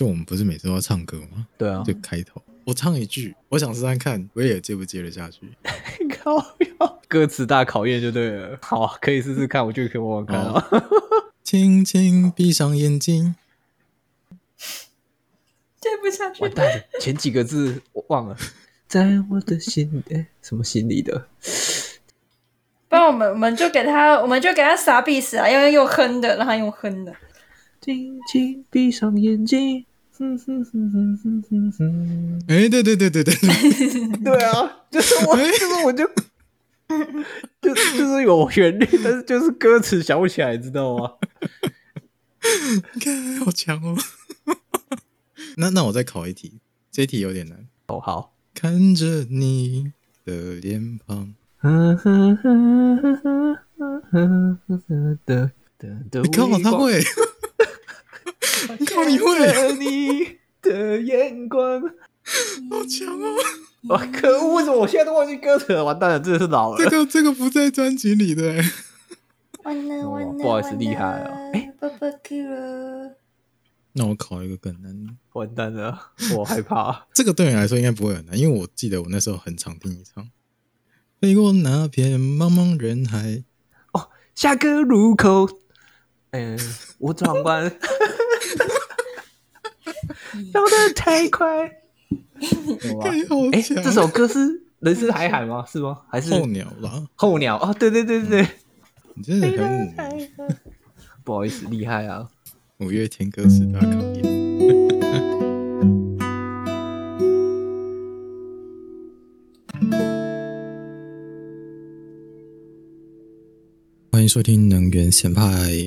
就我们不是每次都要唱歌吗？对啊，就开头我唱一句，我想试试看威尔接不接得下去。靠哟，歌词大考验就对了。好，可以试试看，我就可以玩玩看啊。轻轻闭上眼睛，接不下去。完蛋了，前几个字我忘了。在我的心里，什么心里的？不然我们我们就给他，我们就给他傻逼死啊！要用哼的，让他用哼的。轻轻闭上眼睛。哎，对对对对对，对啊，就是我，就是我就，就就是有旋律，但是就是歌词想不起来，知道吗？你看，好强哦！那那我再考一题，这一题有点难哦。好，看着你的脸庞。呵呵呵呵呵呵呵的的，你看我他会，你看你会，你的眼光好强哦！哇，可恶！为什么我现在都忘记歌词了？完蛋了，真的是老了。这个这个不在专辑里的。完了完了，不好意思，厉害啊！哎，那我考一个更难的。完蛋了，我害怕。这个对你来说应该不会很难，因为我记得我那时候很常听你唱。飞过那片茫茫人海，哦，下个路口，嗯，我转弯，绕得太快，哎，这首歌是《人生海海》吗？是吗？还是候鸟啦？候鸟啊，对对对对对，你真的很五，不好意思，厉害啊！五月天歌词大考验。欢迎收听能源咸派，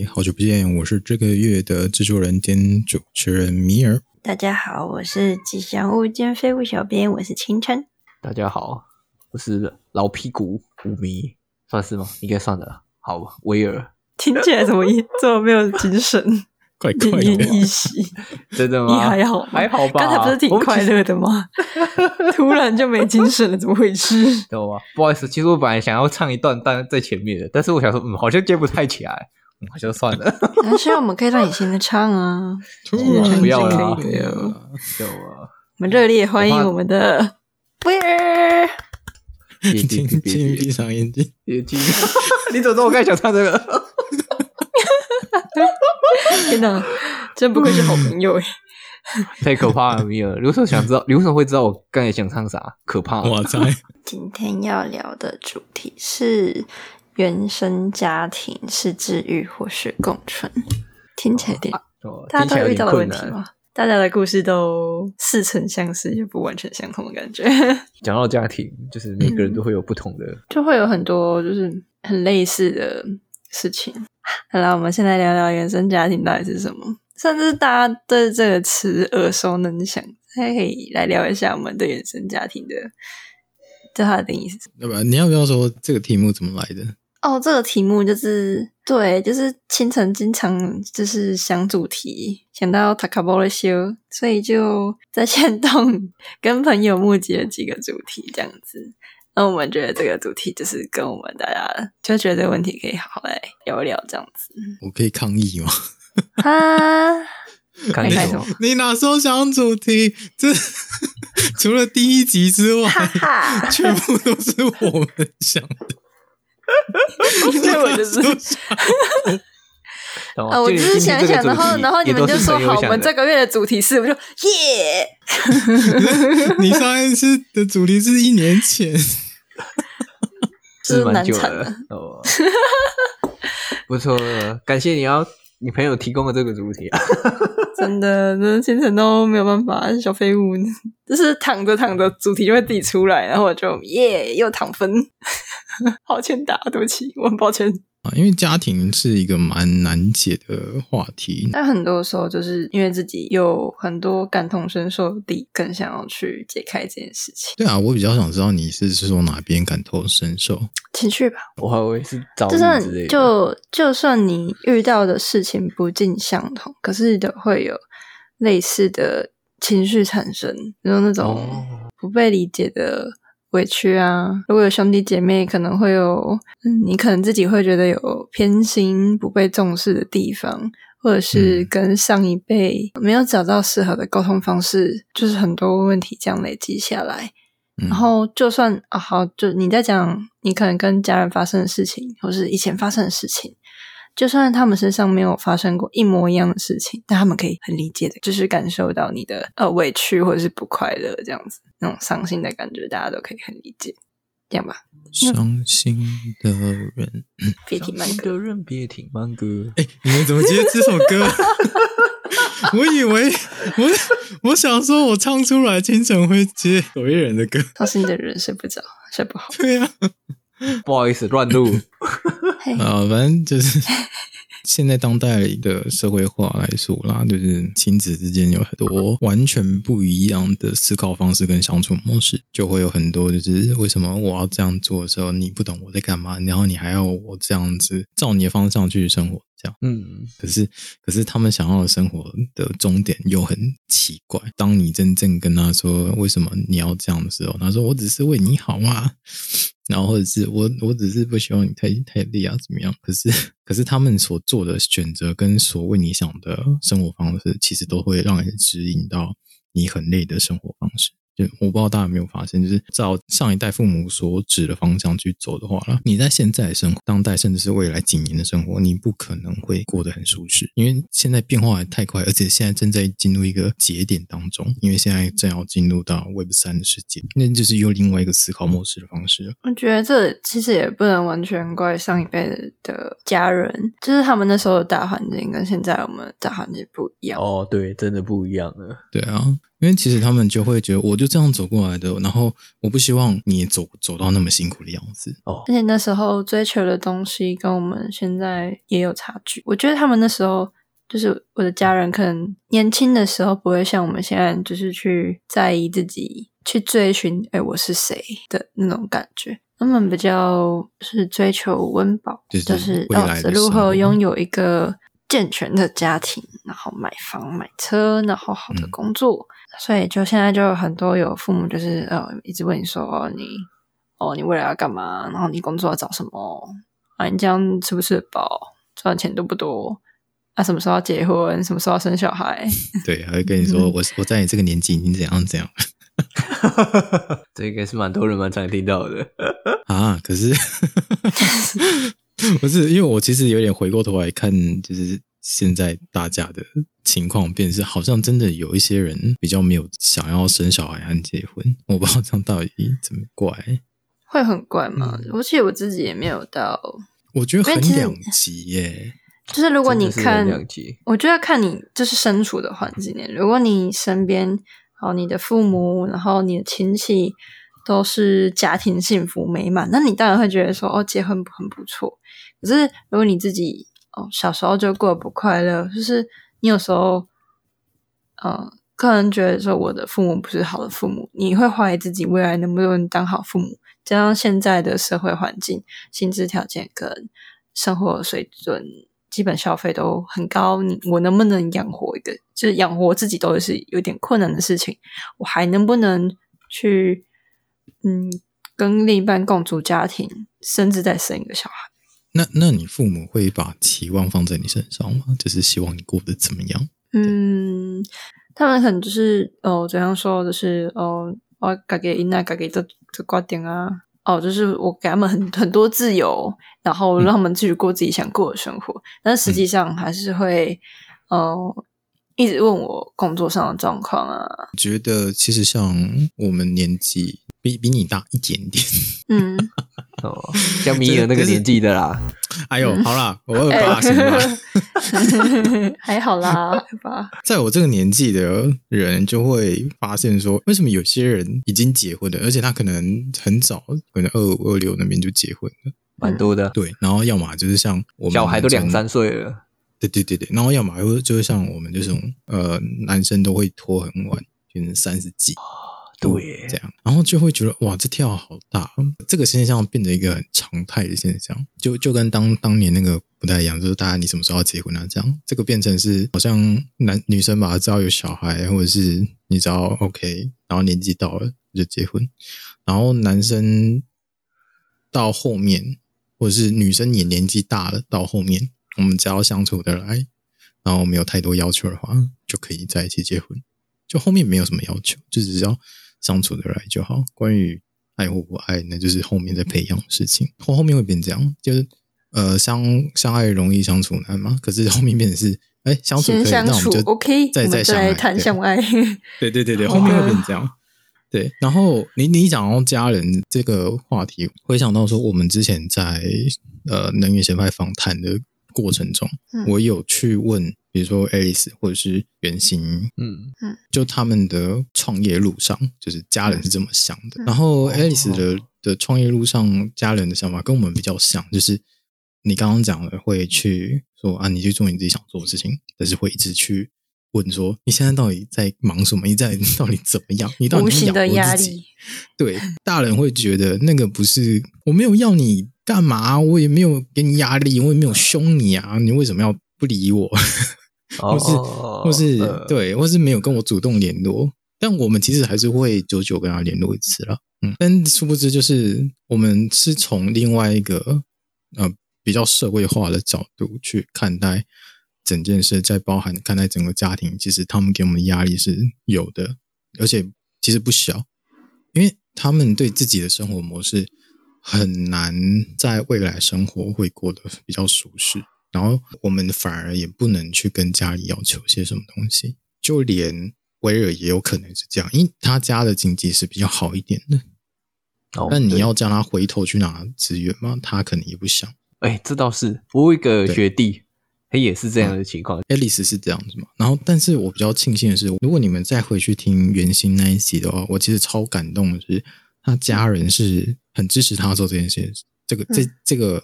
好久不见，我是这个月的制作人兼主持人米尔。大家好，我是吉祥物兼废物小编，我是清晨。大家好，我是老屁股五迷，算是吗？应该算的。好，威尔，听起来怎么一 这么没有精神？快奄奄一息，真的吗？你还好吗？还好吧？刚才不是挺快乐的吗？突然就没精神了，怎么回事？懂吗？不好意思，其实我本来想要唱一段，但在前面的，但是我想说，嗯，好像接不太起来，嗯，好像算了。但是我们可以让你现在唱啊，不要了，不要了。有啊，我们热烈欢迎我们的威尔。闭闭闭上眼睛，眼睛。你怎么知道我刚才想唱这个？天哪，真不愧是好朋友哎！太可怕了，米尔。你为什么想知道？你为什么会知道我刚才想唱啥？可怕！我猜。今天要聊的主题是原生家庭是治愈或是共存？听起来有点……哦、大家都有遇到的问题吗？大家的故事都似曾相识，也不完全相同的感觉。讲到家庭，就是每个人都会有不同的，嗯、就会有很多就是很类似的事情。好了，我们现在聊聊原生家庭到底是什么。甚至大家对这个词耳熟能详，还可以来聊一下我们对原生家庭的对它的定义是什么？要不然你要不要说这个题目怎么来的？哦，这个题目就是对，就是清晨经常就是想主题，想到塔卡波的修，所以就在线动跟朋友募集了几个主题，这样子。那我们觉得这个主题就是跟我们大家就觉得这个问题可以好好来聊一聊这样子。我可以抗议吗？啊，抗议什么？你哪时候想主题？这 除了第一集之外，全部都是我们想的。因为我就是啊，我只是想一想，然后然后你们就说好，我们这个月的主题是，我就 耶。你上一次的主题是一年前。是蛮久了哦，不错，感谢你要你朋友提供的这个主题啊，真的，真的清晨都没有办法，小废物，就是躺着躺着，主题就会自己出来，然后我就耶，又躺分，好欠打，对不起，我很抱歉。啊，因为家庭是一个蛮难解的话题，但很多时候就是因为自己有很多感同身受的地，更想要去解开这件事情。对啊，我比较想知道你是说哪边感同身受？情绪吧，我还以为是遭遇之类的。就就算你遇到的事情不尽相同，可是都会有类似的情绪产生，比如那种不被理解的。委屈啊！如果有兄弟姐妹，可能会有，嗯，你可能自己会觉得有偏心、不被重视的地方，或者是跟上一辈没有找到适合的沟通方式，就是很多问题这样累积下来。然后就算啊好，就你在讲你可能跟家人发生的事情，或是以前发生的事情，就算他们身上没有发生过一模一样的事情，但他们可以很理解的，就是感受到你的呃委屈或者是不快乐这样子，那种伤心的感觉，大家都可以很理解，这样吧。伤心的人，别听慢歌，别听慢歌。哎，你们怎么接这首歌？我以为我我想说，我唱出来，清晨会接有一人的歌。伤心的人睡不着，睡不好。对呀、啊，不好意思，乱录。啊，反正就是。现在当代的社会化来说啦，就是亲子之间有很多完全不一样的思考方式跟相处模式，就会有很多就是为什么我要这样做的时候，你不懂我在干嘛，然后你还要我这样子照你的方向去生活。这样嗯，可是可是他们想要的生活的终点又很奇怪。当你真正跟他说为什么你要这样的时候，他说我只是为你好嘛，然后或者是我我只是不希望你太太累啊，怎么样？可是可是他们所做的选择跟所为你想的生活方式，其实都会让人指引到你很累的生活方式。就我不知道大家有没有发现，就是照上一代父母所指的方向去走的话了，你在现在的生活、当代，甚至是未来几年的生活，你不可能会过得很舒适，因为现在变化还太快，而且现在正在进入一个节点当中，因为现在正要进入到 Web 三的世界，那就是用另外一个思考模式的方式。我觉得这其实也不能完全怪上一辈的家人，就是他们那时候的大环境跟现在我们的大环境不一样。哦，对，真的不一样了。对啊。因为其实他们就会觉得，我就这样走过来的，然后我不希望你走走到那么辛苦的样子哦。而且那时候追求的东西跟我们现在也有差距。我觉得他们那时候就是我的家人，可能年轻的时候不会像我们现在，就是去在意自己去追寻，哎，我是谁的那种感觉。他们比较是追求温饱，就是哦，如何拥有一个健全的家庭，然后买房买车，然后好的工作。嗯所以，就现在就很多有父母，就是呃，一直问你说，哦，你哦，你未来要干嘛？然后你工作要找什么？啊，你这样吃不吃得饱？赚钱多不多？啊，什么时候要结婚？什么时候要生小孩？对，还会跟你说，我我在你这个年纪，你怎样怎样？这应该是蛮多人蛮常听到的啊。可是，不是因为我其实有点回过头来看，就是。现在大家的情况变是，好像真的有一些人比较没有想要生小孩和结婚，我不知道这样到底怎么怪，会很怪吗？嗯、而且我自己也没有到，我觉得很两极耶。就是如果你看，我觉得看你就是身处的环境，如果你身边哦，你的父母，然后你的亲戚都是家庭幸福美满，那你当然会觉得说哦，结婚很不错。可是如果你自己哦，小时候就过得不快乐，就是你有时候，呃，个人觉得说我的父母不是好的父母，你会怀疑自己未来能不能当好父母。加上现在的社会环境、薪资条件跟生活水准、基本消费都很高，你我能不能养活一个？就是养活自己都是有点困难的事情，我还能不能去，嗯，跟另一半共组家庭，甚至再生一个小孩？那那你父母会把期望放在你身上吗？就是希望你过得怎么样？嗯，他们可能就是哦，怎样说就是哦，我给伊娜给给这这挂点啊，哦，就是我给他们很很多自由，然后让他们继续过自己想过的生活，嗯、但实际上还是会哦，一直问我工作上的状况啊。觉得其实像我们年纪比比你大一点点，嗯。哦，像米尔那个年纪的啦。哎呦，好啦，我二八行吧，还好啦，二八。在我这个年纪的人就会发现说，为什么有些人已经结婚了，而且他可能很早，可能二五二六那边就结婚了，蛮多的。对，然后要么就是像我们小孩都两三岁了，对对对对，然后要么又就是像我们这种呃男生都会拖很晚，就是三十几。对，这样，然后就会觉得哇，这跳好大，这个现象变得一个很常态的现象，就就跟当当年那个不太一样，就是大家你什么时候要结婚啊？这样，这个变成是好像男女生吧，只要有小孩，或者是你只要 OK，然后年纪到了就结婚，然后男生到后面，或者是女生也年纪大了，到后面我们只要相处得来，然后没有太多要求的话，就可以在一起结婚。就后面没有什么要求，就只要相处得来就好。关于爱或不爱，那就是后面再培养的事情。后后面会变这样，就是呃，相相爱容易相处难嘛。可是后面变成是，哎，相处可以，那我们就 OK，再再相爱谈相爱。对对对对，后面会变这样。对，然后你你讲到家人这个话题，回想到说我们之前在呃能源协派访谈的过程中，嗯、我有去问，比如说 Alice 或者是袁心，嗯嗯，就他们的创业路上，就是家人是这么想的。嗯、然后 Alice 的、哦、的创业路上，家人的想法跟我们比较像，就是你刚刚讲的，会去说啊，你去做你自己想做的事情，但是会一直去。问说你现在到底在忙什么？你在到底怎么样？你到底是养活自己？对，大人会觉得那个不是我没有要你干嘛，我也没有给你压力，我也没有凶你啊，你为什么要不理我？或是或是对，或是没有跟我主动联络？但我们其实还是会久久跟他联络一次了。嗯，但殊不知就是我们是从另外一个呃比较社会化的角度去看待。整件事在包含看待整个家庭，其实他们给我们的压力是有的，而且其实不小，因为他们对自己的生活模式很难在未来生活会过得比较舒适，然后我们反而也不能去跟家里要求些什么东西，就连威尔也有可能是这样，因为他家的经济是比较好一点的，哦，但你要叫他回头去拿资源吗？他可能也不想。哎，这倒是，我有一个学弟。他也是这样的情况，爱丽丝是这样子嘛？然后，但是我比较庆幸的是，如果你们再回去听原型那一集的话，我其实超感动的是，他家人是很支持他做这件事。这个，这，这个，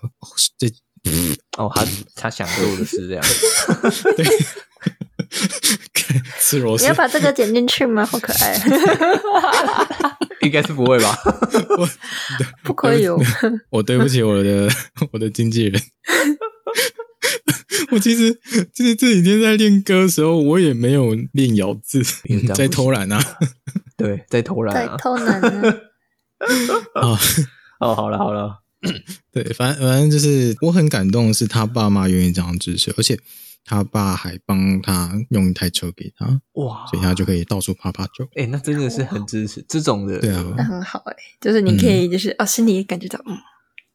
这，哦，他他想做的是这样。对，吃螺丝。你要把这个剪进去吗？好可爱。应该是不会吧？我不可以哦。我对不起我的我的经纪人。我其实就是这几天在练歌的时候，我也没有练咬字，在偷懒啊。对，在偷懒，在偷懒啊。哦，好了好了，对，反正反正就是我很感动的是他爸妈愿意这样支持，而且他爸还帮他用一台车给他，哇，所以他就可以到处趴趴走。哎、欸，那真的是很支持这种的，对啊，那很好哎、欸，就是你可以就是、嗯、哦，心里感觉到嗯。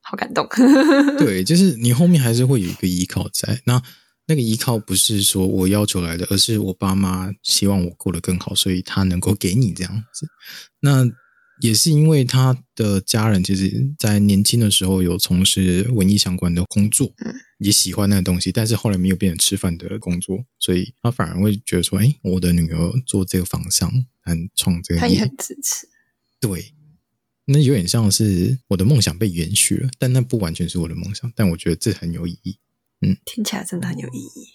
好感动，对，就是你后面还是会有一个依靠在。那那个依靠不是说我要求来的，而是我爸妈希望我过得更好，所以他能够给你这样子。那也是因为他的家人其实，在年轻的时候有从事文艺相关的工作，也喜欢那个东西，但是后来没有变成吃饭的工作，所以他反而会觉得说：“哎，我的女儿做这个方向，很创这个业。”他也很支持，对。那有点像是我的梦想被延续了，但那不完全是我的梦想，但我觉得这很有意义。嗯，听起来真的很有意义。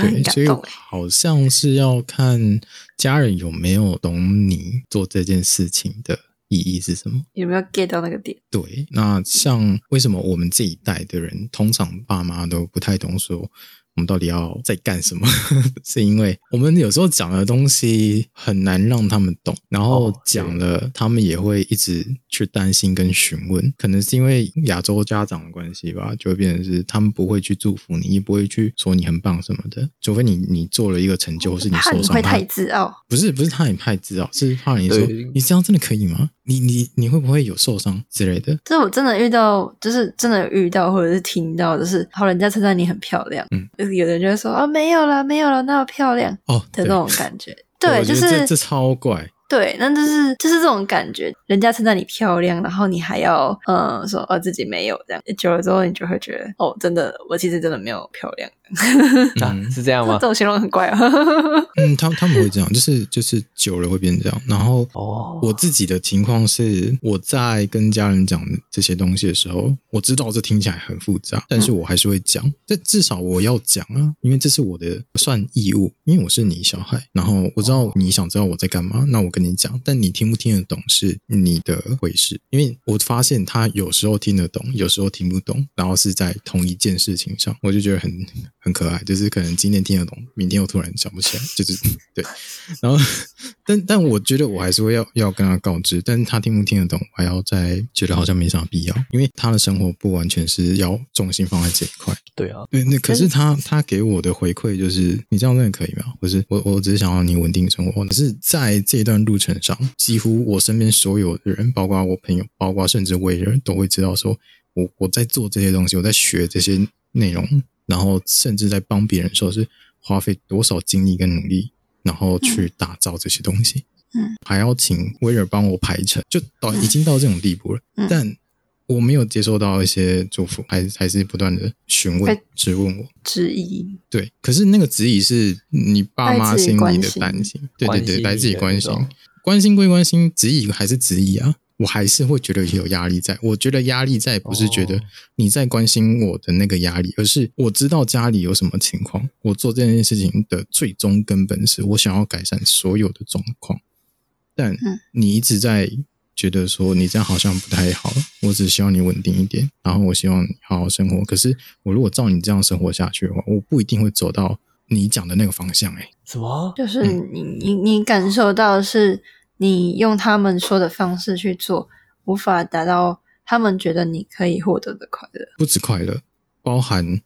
对，所以好像是要看家人有没有懂你做这件事情的意义是什么，有没有 get 到那个点？对，那像为什么我们这一代的人，通常爸妈都不太懂说。我们到底要在干什么？是因为我们有时候讲的东西很难让他们懂，然后讲了，他们也会一直去担心跟询问。可能是因为亚洲家长的关系吧，就会变成是他们不会去祝福你，也不会去说你很棒什么的。除非你你做了一个成就，或是你受伤，怕你会太自傲。不是不是，他也太自傲，是怕你说你这样真的可以吗？你你你会不会有受伤之类的？这我真的遇到，就是真的遇到，或者是听到，就是好人家称赞你很漂亮，嗯，就是有的人就会说啊、哦，没有了，没有了，那么漂亮哦的那种感觉，对，对就是这，这超怪。对，那就是就是这种感觉，人家称赞你漂亮，然后你还要嗯说哦自己没有这样，久了之后你就会觉得哦，真的我其实真的没有漂亮，嗯、是这样吗？这种形容很怪啊。嗯，他他们会这样，就是就是久了会变这样。然后哦，我自己的情况是，我在跟家人讲这些东西的时候，我知道这听起来很复杂，但是我还是会讲。这、嗯、至少我要讲啊，因为这是我的算义务，因为我是你小孩，然后我知道你想知道我在干嘛，那我。跟你讲，但你听不听得懂是你的回事。因为我发现他有时候听得懂，有时候听不懂，然后是在同一件事情上，我就觉得很 很可爱。就是可能今天听得懂，明天又突然想不起来，就是对。然后，但但我觉得我还是会要要跟他告知，但是他听不听得懂，我还要再觉得好像没啥必要，因为他的生活不完全是要重心放在这一块。对啊，对，那可是他他给我的回馈就是，你这样真的可以吗？不是，我我只是想要你稳定生活。可是在这段路程上，几乎我身边所有的人，包括我朋友，包括甚至为人都会知道说，说我我在做这些东西，我在学这些内容，然后甚至在帮别人，说是花费多少精力跟努力，然后去打造这些东西。嗯，还要请威尔帮我排程，就到已经到这种地步了。嗯、但我没有接受到一些祝福，还还是不断的询问、质问我、质疑。对，可是那个质疑是你爸妈心里的担心，对对对，来自己关心，关心归关心，质疑还是质疑啊，我还是会觉得有压力在。我觉得压力在不是觉得你在关心我的那个压力，而是我知道家里有什么情况，我做这件事情的最终根本是我想要改善所有的状况，但你一直在。觉得说你这样好像不太好，我只希望你稳定一点，然后我希望你好好生活。可是我如果照你这样生活下去的话，我不一定会走到你讲的那个方向。哎，什么？就是你你你感受到的是你用他们说的方式去做，无法达到他们觉得你可以获得的快乐，不止快乐，包含。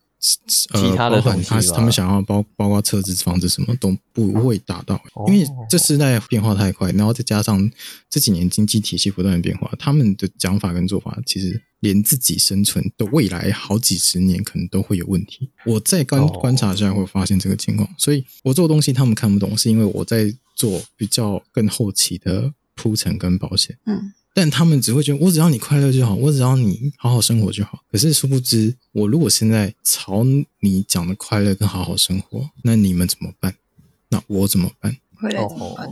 呃，其他的东西他他们想要包包括车子、房子什么都不会达到，因为这时代变化太快，然后再加上这几年经济体系不断的变化，他们的讲法跟做法，其实连自己生存的未来好几十年可能都会有问题。我在观观察下会发现这个情况，所以我做东西他们看不懂，是因为我在做比较更后期的铺陈跟保险。嗯。但他们只会觉得我只要你快乐就好，我只要你好好生活就好。可是殊不知，我如果现在朝你讲的快乐跟好好生活，那你们怎么办？那我怎么办？回来怎么办？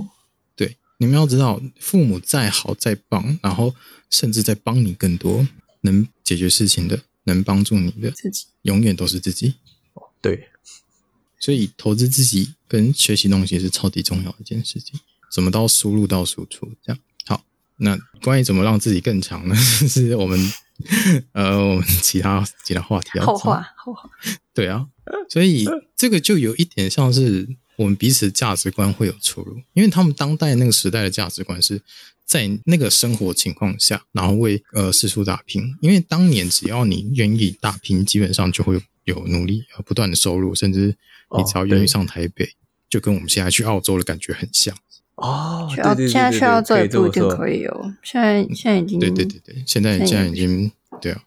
对，你们要知道，父母再好再棒，然后甚至在帮你更多，能解决事情的，能帮助你的，自己永远都是自己。对，所以投资自己跟学习东西是超级重要的一件事情。怎么到输入到输出这样？那关于怎么让自己更强呢？是我们呃，我们其他其他话题要后话后话。对啊，所以这个就有一点像是我们彼此价值观会有出入，因为他们当代那个时代的价值观是在那个生活情况下，然后为呃四处打拼。因为当年只要你愿意打拼，基本上就会有努力和不断的收入，甚至你只要愿意上台北，哦、就跟我们现在去澳洲的感觉很像。哦，需要现在需要做一定可以哦。现在现在已经对对对对，现在现在已经对啊。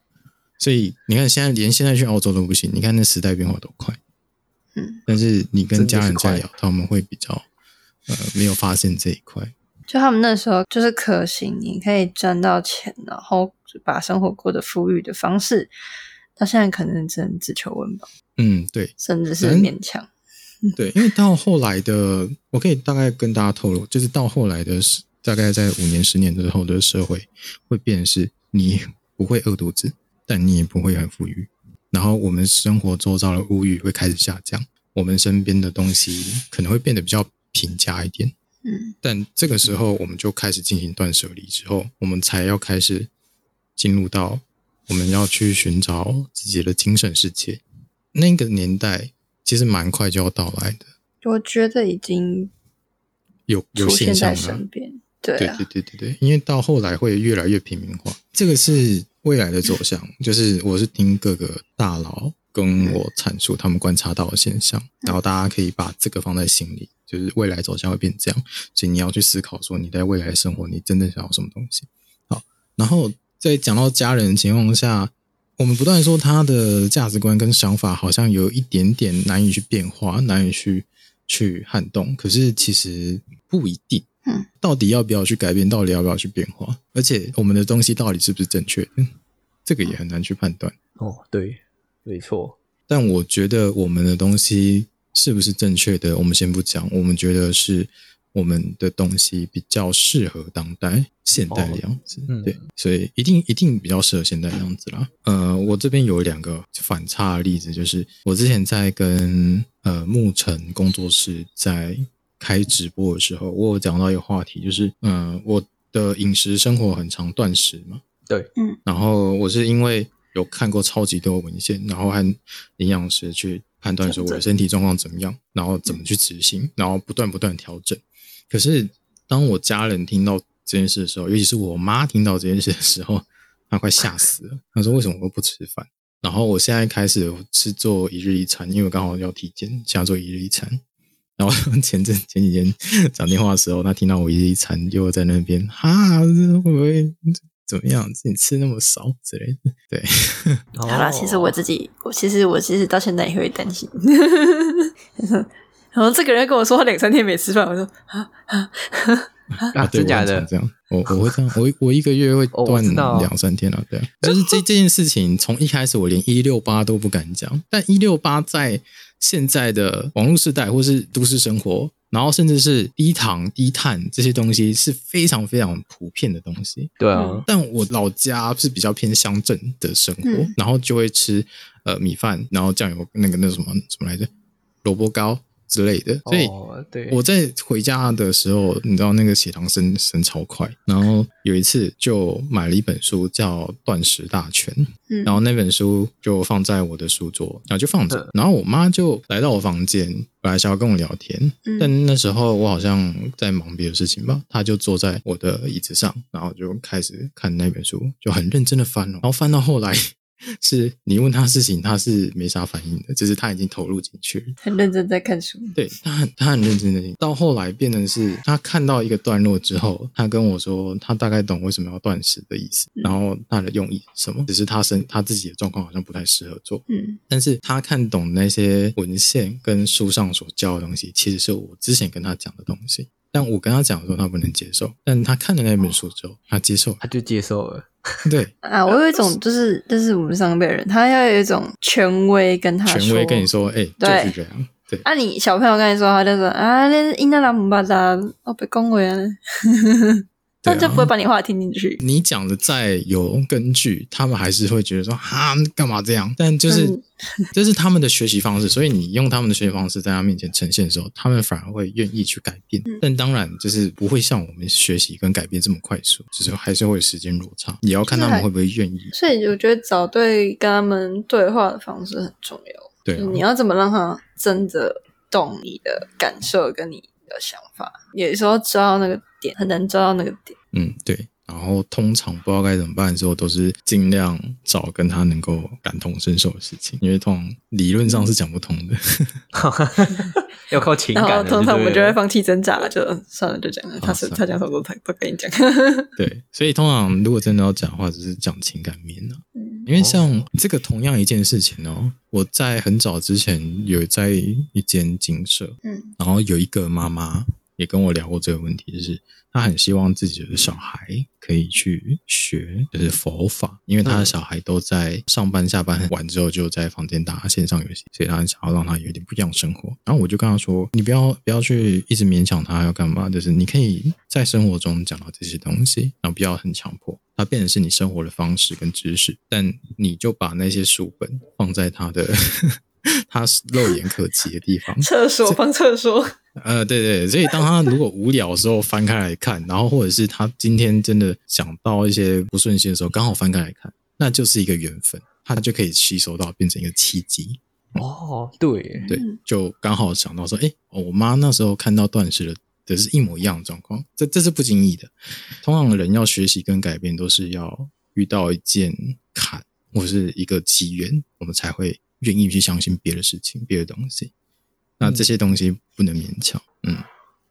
所以你看，现在连现在去澳洲都不行。你看那时代变化多快。嗯。但是你跟家人在聊，他们会比较呃没有发现这一块。就他们那时候就是可行，你可以赚到钱，然后把生活过得富裕的方式。到现在可能只能只求温饱。嗯，对。甚至是勉强。对，因为到后来的，我可以大概跟大家透露，就是到后来的，大概在五年、十年之后的社会会变，是你不会饿肚子，但你也不会很富裕。然后我们生活周遭的物欲会开始下降，我们身边的东西可能会变得比较平价一点。嗯，但这个时候我们就开始进行断舍离之后，我们才要开始进入到我们要去寻找自己的精神世界。那个年代。其实蛮快就要到来的，我觉得已经有有现象了。对啊，对对对对对，因为到后来会越来越平民化，这个是未来的走向。就是我是听各个大佬跟我阐述他们观察到的现象，然后大家可以把这个放在心里，就是未来走向会变这样，所以你要去思考说你在未来生活你真正想要什么东西。好，然后在讲到家人的情况下。我们不断说他的价值观跟想法好像有一点点难以去变化，难以去去撼动。可是其实不一定，嗯，到底要不要去改变？到底要不要去变化？而且我们的东西到底是不是正确的？这个也很难去判断。哦，对，没错。但我觉得我们的东西是不是正确的？我们先不讲。我们觉得是。我们的东西比较适合当代现代的样子，哦嗯、对，所以一定一定比较适合现代的样子啦。呃，我这边有两个反差的例子，就是我之前在跟呃牧尘工作室在开直播的时候，我有讲到一个话题，就是嗯、呃，我的饮食生活很常断食嘛。对，嗯，然后我是因为有看过超级多文献，然后和营养师去判断说我的身体状况怎么样，然后怎么去执行，然后不断不断调整。可是当我家人听到这件事的时候，尤其是我妈听到这件事的时候，她快吓死了。她说：“为什么我不吃饭？”然后我现在开始是做一日一餐，因为刚好要体检，想要做一日一餐。然后 前阵前几天讲电话的时候，她听到我一日一餐，又在那边哈，会不会？怎么样？自己吃那么少之类的，对。好啦，其实我自己，我其实我其实到现在也会担心。然后这个人跟我说他两三天没吃饭，我说啊啊啊，真假的？这样，我我会这样，我我一个月会断两三天啊，对。就是这这件事情，从一开始我连一六八都不敢讲，但一六八在现在的网络时代或是都市生活。然后甚至是低糖、低碳这些东西是非常非常普遍的东西。对啊，但我老家是比较偏乡镇的生活，嗯、然后就会吃呃米饭，然后酱油那个那什么什么来着，萝卜糕。之类的，所以我在回家的时候，你知道那个血糖升升超快，然后有一次就买了一本书叫《断食大全》，嗯，然后那本书就放在我的书桌，然后就放着，然后我妈就来到我房间，本来想要跟我聊天，但那时候我好像在忙别的事情吧，她就坐在我的椅子上，然后就开始看那本书，就很认真的翻了，然后翻到后来。是你问他事情，他是没啥反应的，就是他已经投入进去了，很认真在看书。对，他很他很认真的听，到后来变成是他看到一个段落之后，他跟我说他大概懂为什么要断食的意思，嗯、然后他的用意是什么，只是他身他自己的状况好像不太适合做。嗯，但是他看懂那些文献跟书上所教的东西，其实是我之前跟他讲的东西。但我跟他讲的时候，他不能接受。但他看了那本书之后，他接受，他就接受了。对啊，我有一种就是，就是我们上辈人，他要有一种权威跟他，权威跟你说，哎、欸，就是这样。对，啊，你小朋友跟你说，他就说啊，那伊那拉姆巴达，我被恭维了。他就不会把你话听进去。你讲的再有根据，他们还是会觉得说哈，干嘛这样？但就是、嗯、这是他们的学习方式，所以你用他们的学习方式在他面前呈现的时候，他们反而会愿意去改变。嗯、但当然，就是不会像我们学习跟改变这么快速，就是还是会有时间落差。也要看他们会不会愿意。所以我觉得找对跟他们对话的方式很重要。对、啊，你要怎么让他真的懂你的感受跟你的想法？有时候抓到那个点，很难抓到那个点。嗯，对。然后通常不知道该怎么办的时候，都是尽量找跟他能够感同身受的事情，因为通常理论上是讲不通的，要靠情感。然后通常我们就会放弃挣扎，就算了，就讲了。他是他讲什么都他都跟你讲。对，所以通常如果真的要讲的话，只是讲情感面呢。因为像这个同样一件事情哦，我在很早之前有在一间精舍，嗯，然后有一个妈妈也跟我聊过这个问题，就是。他很希望自己的小孩可以去学，就是佛法，因为他的小孩都在上班下班完之后就在房间打线上游戏，所以他很想要让他有点不一样的生活。然后我就跟他说：“你不要不要去一直勉强他要干嘛，就是你可以在生活中讲到这些东西，然后不要很强迫他变成是你生活的方式跟知识，但你就把那些书本放在他的 他肉眼可及的地方，厕所放厕所。”呃，对对，所以当他如果无聊的时候翻开来看，然后或者是他今天真的想到一些不顺心的时候，刚好翻开来看，那就是一个缘分，他就可以吸收到，变成一个契机。哦，对对，就刚好想到说，哎，我妈那时候看到断食了，的是一模一样的状况，这这是不经意的。通常人要学习跟改变，都是要遇到一件坎或是一个机缘，我们才会愿意去相信别的事情、别的东西。那这些东西不能勉强，嗯，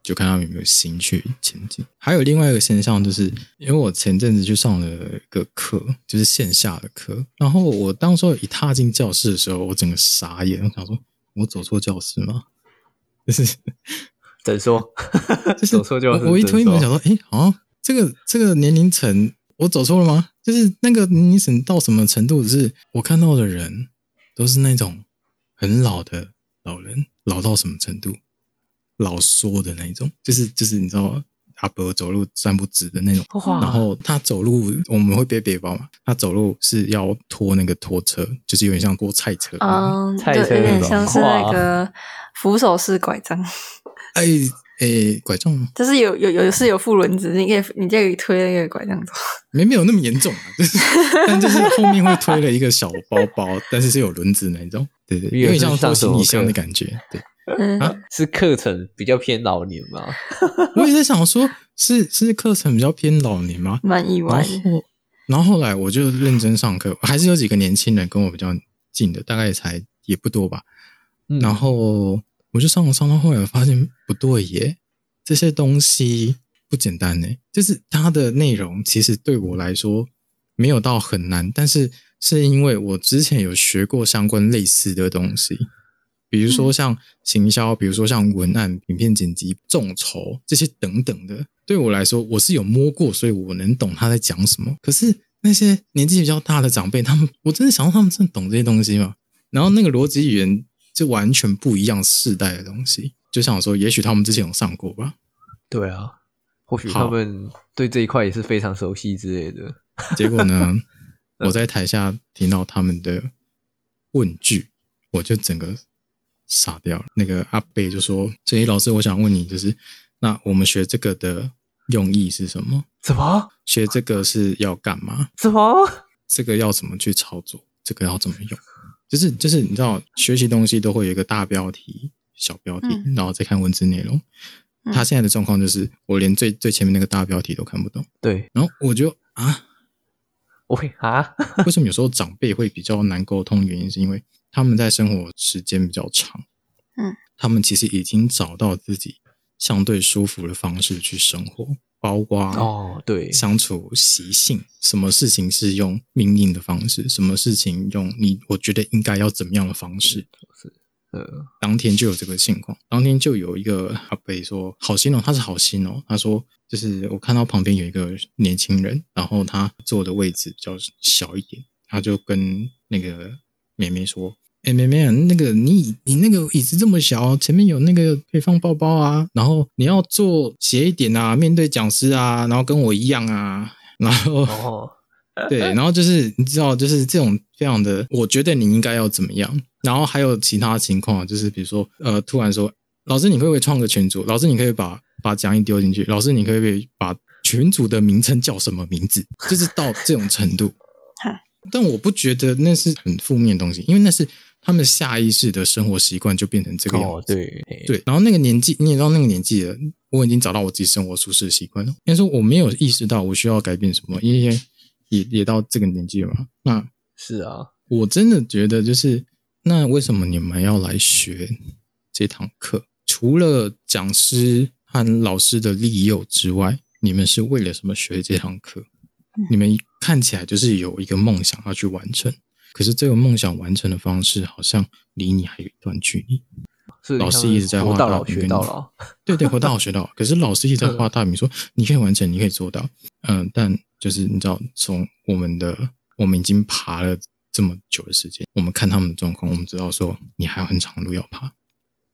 就看他们有没有心去前进。还有另外一个现象，就是因为我前阵子去上了一个课，就是线下的课。然后我当时候一踏进教室的时候，我整个傻眼，我想说，我走错教室吗？就是怎说？就是走错教室。我一推门想说，哎，好像这个这个年龄层我走错了吗？就是那个年龄层到什么程度？是我看到的人都是那种很老的老人。老到什么程度？老缩的那一种，就是就是你知道，阿伯走路站不直的那种。然后他走路，我们会背背包嘛？他走路是要拖那个拖车，就是有点像拖菜车。嗯，菜车有点像是那个扶手式拐杖。哎诶，拐杖吗？就是有有有是有副轮子，你可以你可以推那个拐杖走。没没有那么严重啊，就是但就是后面会推了一个小包包，但是是有轮子那种，对对，有点像拖行李箱的感觉，对。嗯、啊，是课程比较偏老年吗？我也在想说，是是课程比较偏老年吗？蛮意外。然后，然后后来我就认真上课，还是有几个年轻人跟我比较近的，大概也才也不多吧。嗯、然后我就上网上到后来，我发现不对耶，这些东西不简单呢。就是它的内容其实对我来说没有到很难，但是是因为我之前有学过相关类似的东西。比如说像行销，比如说像文案、影片剪辑、众筹这些等等的，对我来说我是有摸过，所以我能懂他在讲什么。可是那些年纪比较大的长辈，他们我真的想到他们真的懂这些东西吗？然后那个逻辑语言就完全不一样世代的东西，就想说，也许他们之前有上过吧。对啊，或许他们对这一块也是非常熟悉之类的。结果呢，我在台下听到他们的问句，我就整个。傻掉了。那个阿贝就说：“所以老师，我想问你，就是那我们学这个的用意是什么？什么？学这个是要干嘛？什么？这个要怎么去操作？这个要怎么用？就是就是，你知道，学习东西都会有一个大标题、小标题，嗯、然后再看文字内容。嗯、他现在的状况就是，我连最最前面那个大标题都看不懂。对，然后我就啊，我会啊，为什么有时候长辈会比较难沟通？原因是因为。”他们在生活时间比较长，嗯，他们其实已经找到自己相对舒服的方式去生活，包括哦，对，相处习性，什么事情是用命令的方式，什么事情用你我觉得应该要怎么样的方式，是呃，当天就有这个情况，当天就有一个阿伯说好心哦，他是好心哦，他说就是我看到旁边有一个年轻人，然后他坐的位置比较小一点，他就跟那个妹妹说。哎、欸，妹妹，那个你你那个椅子这么小，前面有那个可以放包包啊，然后你要坐斜一点啊，面对讲师啊，然后跟我一样啊，然后、哦、对，然后就是你知道，就是这种非常的，我觉得你应该要怎么样，然后还有其他情况，就是比如说呃，突然说，老师你可不可以创个群组？老师你可以把把讲义丢进去？老师你可不可以把群组的名称叫什么名字？就是到这种程度，但我不觉得那是很负面的东西，因为那是。他们下意识的生活习惯就变成这个样子，哦、对对。然后那个年纪，你也知道那个年纪了，我已经找到我自己生活舒适的习惯了。但是我没有意识到我需要改变什么，因为也也到这个年纪了嘛。那是啊，我真的觉得就是，那为什么你们要来学这堂课？除了讲师和老师的利诱之外，你们是为了什么学这堂课？你们看起来就是有一个梦想要去完成。可是这个梦想完成的方式好像离你还有一段距离。是老师一直在画大饼，学到了。对对，活到老学到老。可是老师一直在画大饼，说你可以完成，你可以做到。嗯，但就是你知道，从我们的我们已经爬了这么久的时间，我们看他们的状况，我们知道说你还有很长的路要爬。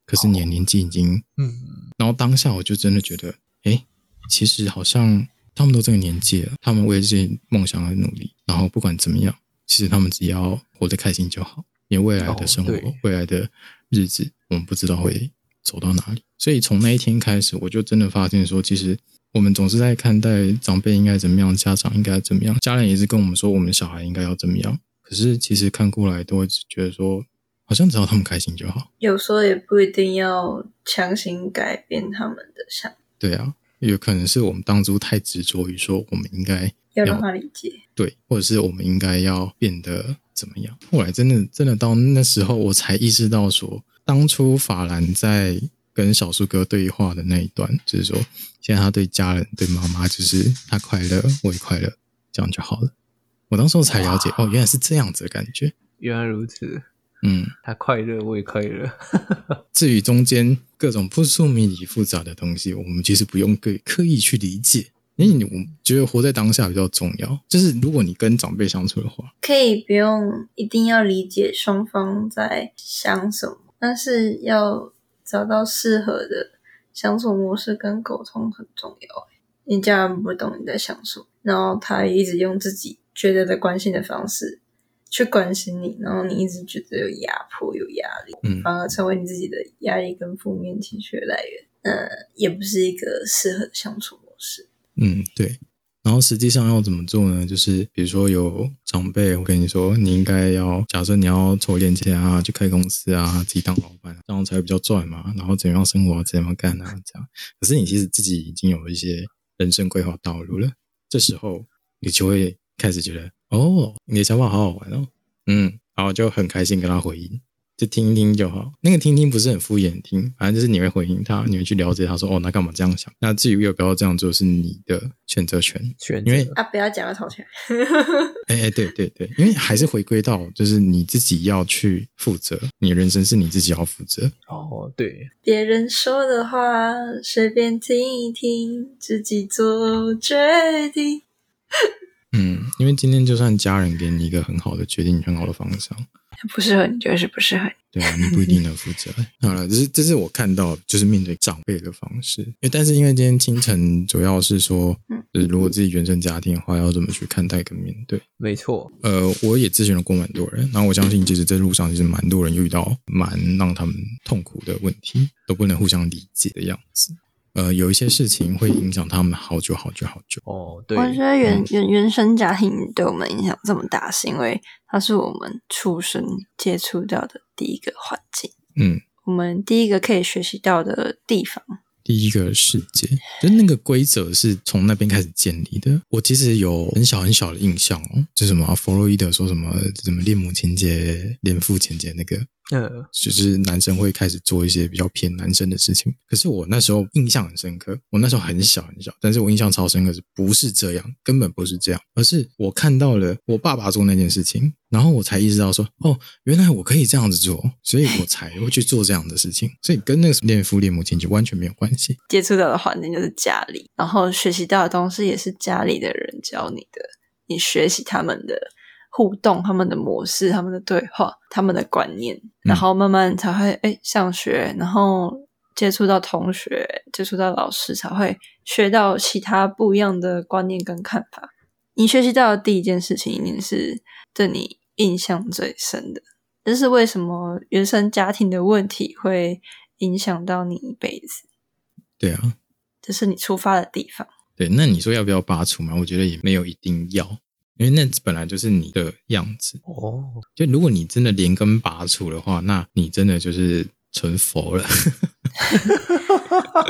可是你的年纪已经，嗯，然后当下我就真的觉得，哎，其实好像他们都这个年纪了，他们为这些梦想而努力，然后不管怎么样。其实他们只要活得开心就好，因为未来的生活、哦、未来的日子，我们不知道会走到哪里。所以从那一天开始，我就真的发现说，其实我们总是在看待长辈应该怎么样，家长应该怎么样，家人也是跟我们说，我们小孩应该要怎么样。可是其实看过来，都会觉得说，好像只要他们开心就好。有时候也不一定要强行改变他们的想法。对啊，有可能是我们当初太执着于说，我们应该。要让他理解，对，或者是我们应该要变得怎么样？后来真的真的到那时候，我才意识到说，当初法兰在跟小树哥对话的那一段，就是说，现在他对家人、对妈妈，就是他快乐，我也快乐，这样就好了。我当时候才了解，哦，原来是这样子的感觉。原来如此，嗯，他快乐，我也快乐。至于中间各种扑朔迷离、复杂的东西，我们其实不用刻刻意去理解。因为我觉得活在当下比较重要。就是如果你跟长辈相处的话，可以不用一定要理解双方在想什么，但是要找到适合的相处模式跟沟通很重要。你家人不懂你在想什么，然后他一直用自己觉得的关心的方式去关心你，然后你一直觉得有压迫、有压力，嗯，反而成为你自己的压力跟负面情绪的来源。呃，也不是一个适合的相处模式。嗯，对。然后实际上要怎么做呢？就是比如说有长辈我跟你说，你应该要假设你要筹点钱啊，去开公司啊，自己当老板，这样才会比较赚嘛。然后怎样生活怎样干啊，这样。可是你其实自己已经有一些人生规划道路了，这时候你就会开始觉得，哦，你的想法好好玩哦，嗯，然后就很开心跟他回应。就听一听就好，那个听听不是很敷衍听，反正就是你会回应他，你会去了解他说哦，那干嘛这样想？那至于要不要这样做，是你的选择权。选择因为啊，不要讲了，吵起来。哎哎，对对对，因为还是回归到就是你自己要去负责，你人生是你自己要负责。哦，对，别人说的话随便听一听，自己做决定。嗯，因为今天就算家人给你一个很好的决定，很好的方向。不适合你，就是不适合你。对啊，你不一定能负责。好了，这是这是我看到就是面对长辈的方式。因为但是因为今天清晨主要是说，就是如果自己原生家庭的话，要怎么去看待跟面对？没错。呃，我也咨询了过蛮多人，然后我相信其实这路上其实蛮多人遇到蛮让他们痛苦的问题，都不能互相理解的样子。呃，有一些事情会影响他们好久好久好久。哦，对。我觉得原原原生家庭对我们影响这么大，是因为它是我们出生接触到的第一个环境。嗯，我们第一个可以学习到的地方。第一个世界，就那个规则是从那边开始建立的。我其实有很小很小的印象哦，就什么弗洛伊德说什么什么恋母情节、恋父情节那个。呃，就是男生会开始做一些比较偏男生的事情。可是我那时候印象很深刻，我那时候很小很小，但是我印象超深刻，是不是这样？根本不是这样，而是我看到了我爸爸做那件事情，然后我才意识到说，哦，原来我可以这样子做，所以我才会去做这样的事情。所以跟那个恋父恋母亲就完全没有关系。接触到的环境就是家里，然后学习到的东西也是家里的人教你的，你学习他们的。互动，他们的模式，他们的对话，他们的观念，然后慢慢才会哎上学，然后接触到同学，接触到老师，才会学到其他不一样的观念跟看法。你学习到的第一件事情，一定是对你印象最深的。这是为什么原生家庭的问题会影响到你一辈子？对啊，这是你出发的地方。对，那你说要不要拔除嘛？我觉得也没有一定要。因为那本来就是你的样子哦，就如果你真的连根拔除的话，那你真的就是成佛了。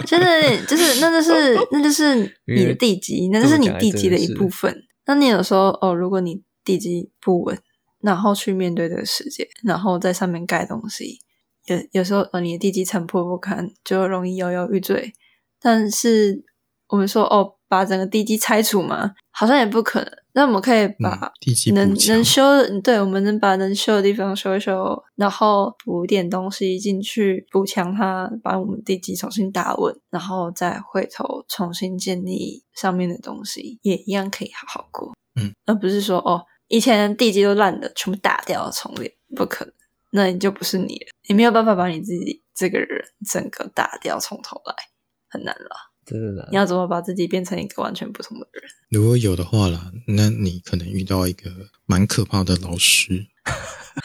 真的就是，那就是，那就是你的地基，那就是你地基的一部分。那你有时候哦，如果你地基不稳，然后去面对这个世界，然后在上面盖东西，有有时候哦，你的地基残破不堪，就容易摇摇欲坠。但是我们说哦，把整个地基拆除嘛，好像也不可能。那我们可以把能、嗯、能修，对，我们能把能修的地方修一修，然后补点东西进去补强它，把我们地基重新打稳，然后再回头重新建立上面的东西，也一样可以好好过。嗯，而不是说哦，以前地基都烂的，全部打掉重练，不可能，那你就不是你了，你没有办法把你自己这个人整个打掉，从头来，很难了。真的，你要怎么把自己变成一个完全不同的人？如果有的话啦，那你可能遇到一个蛮可怕的老师。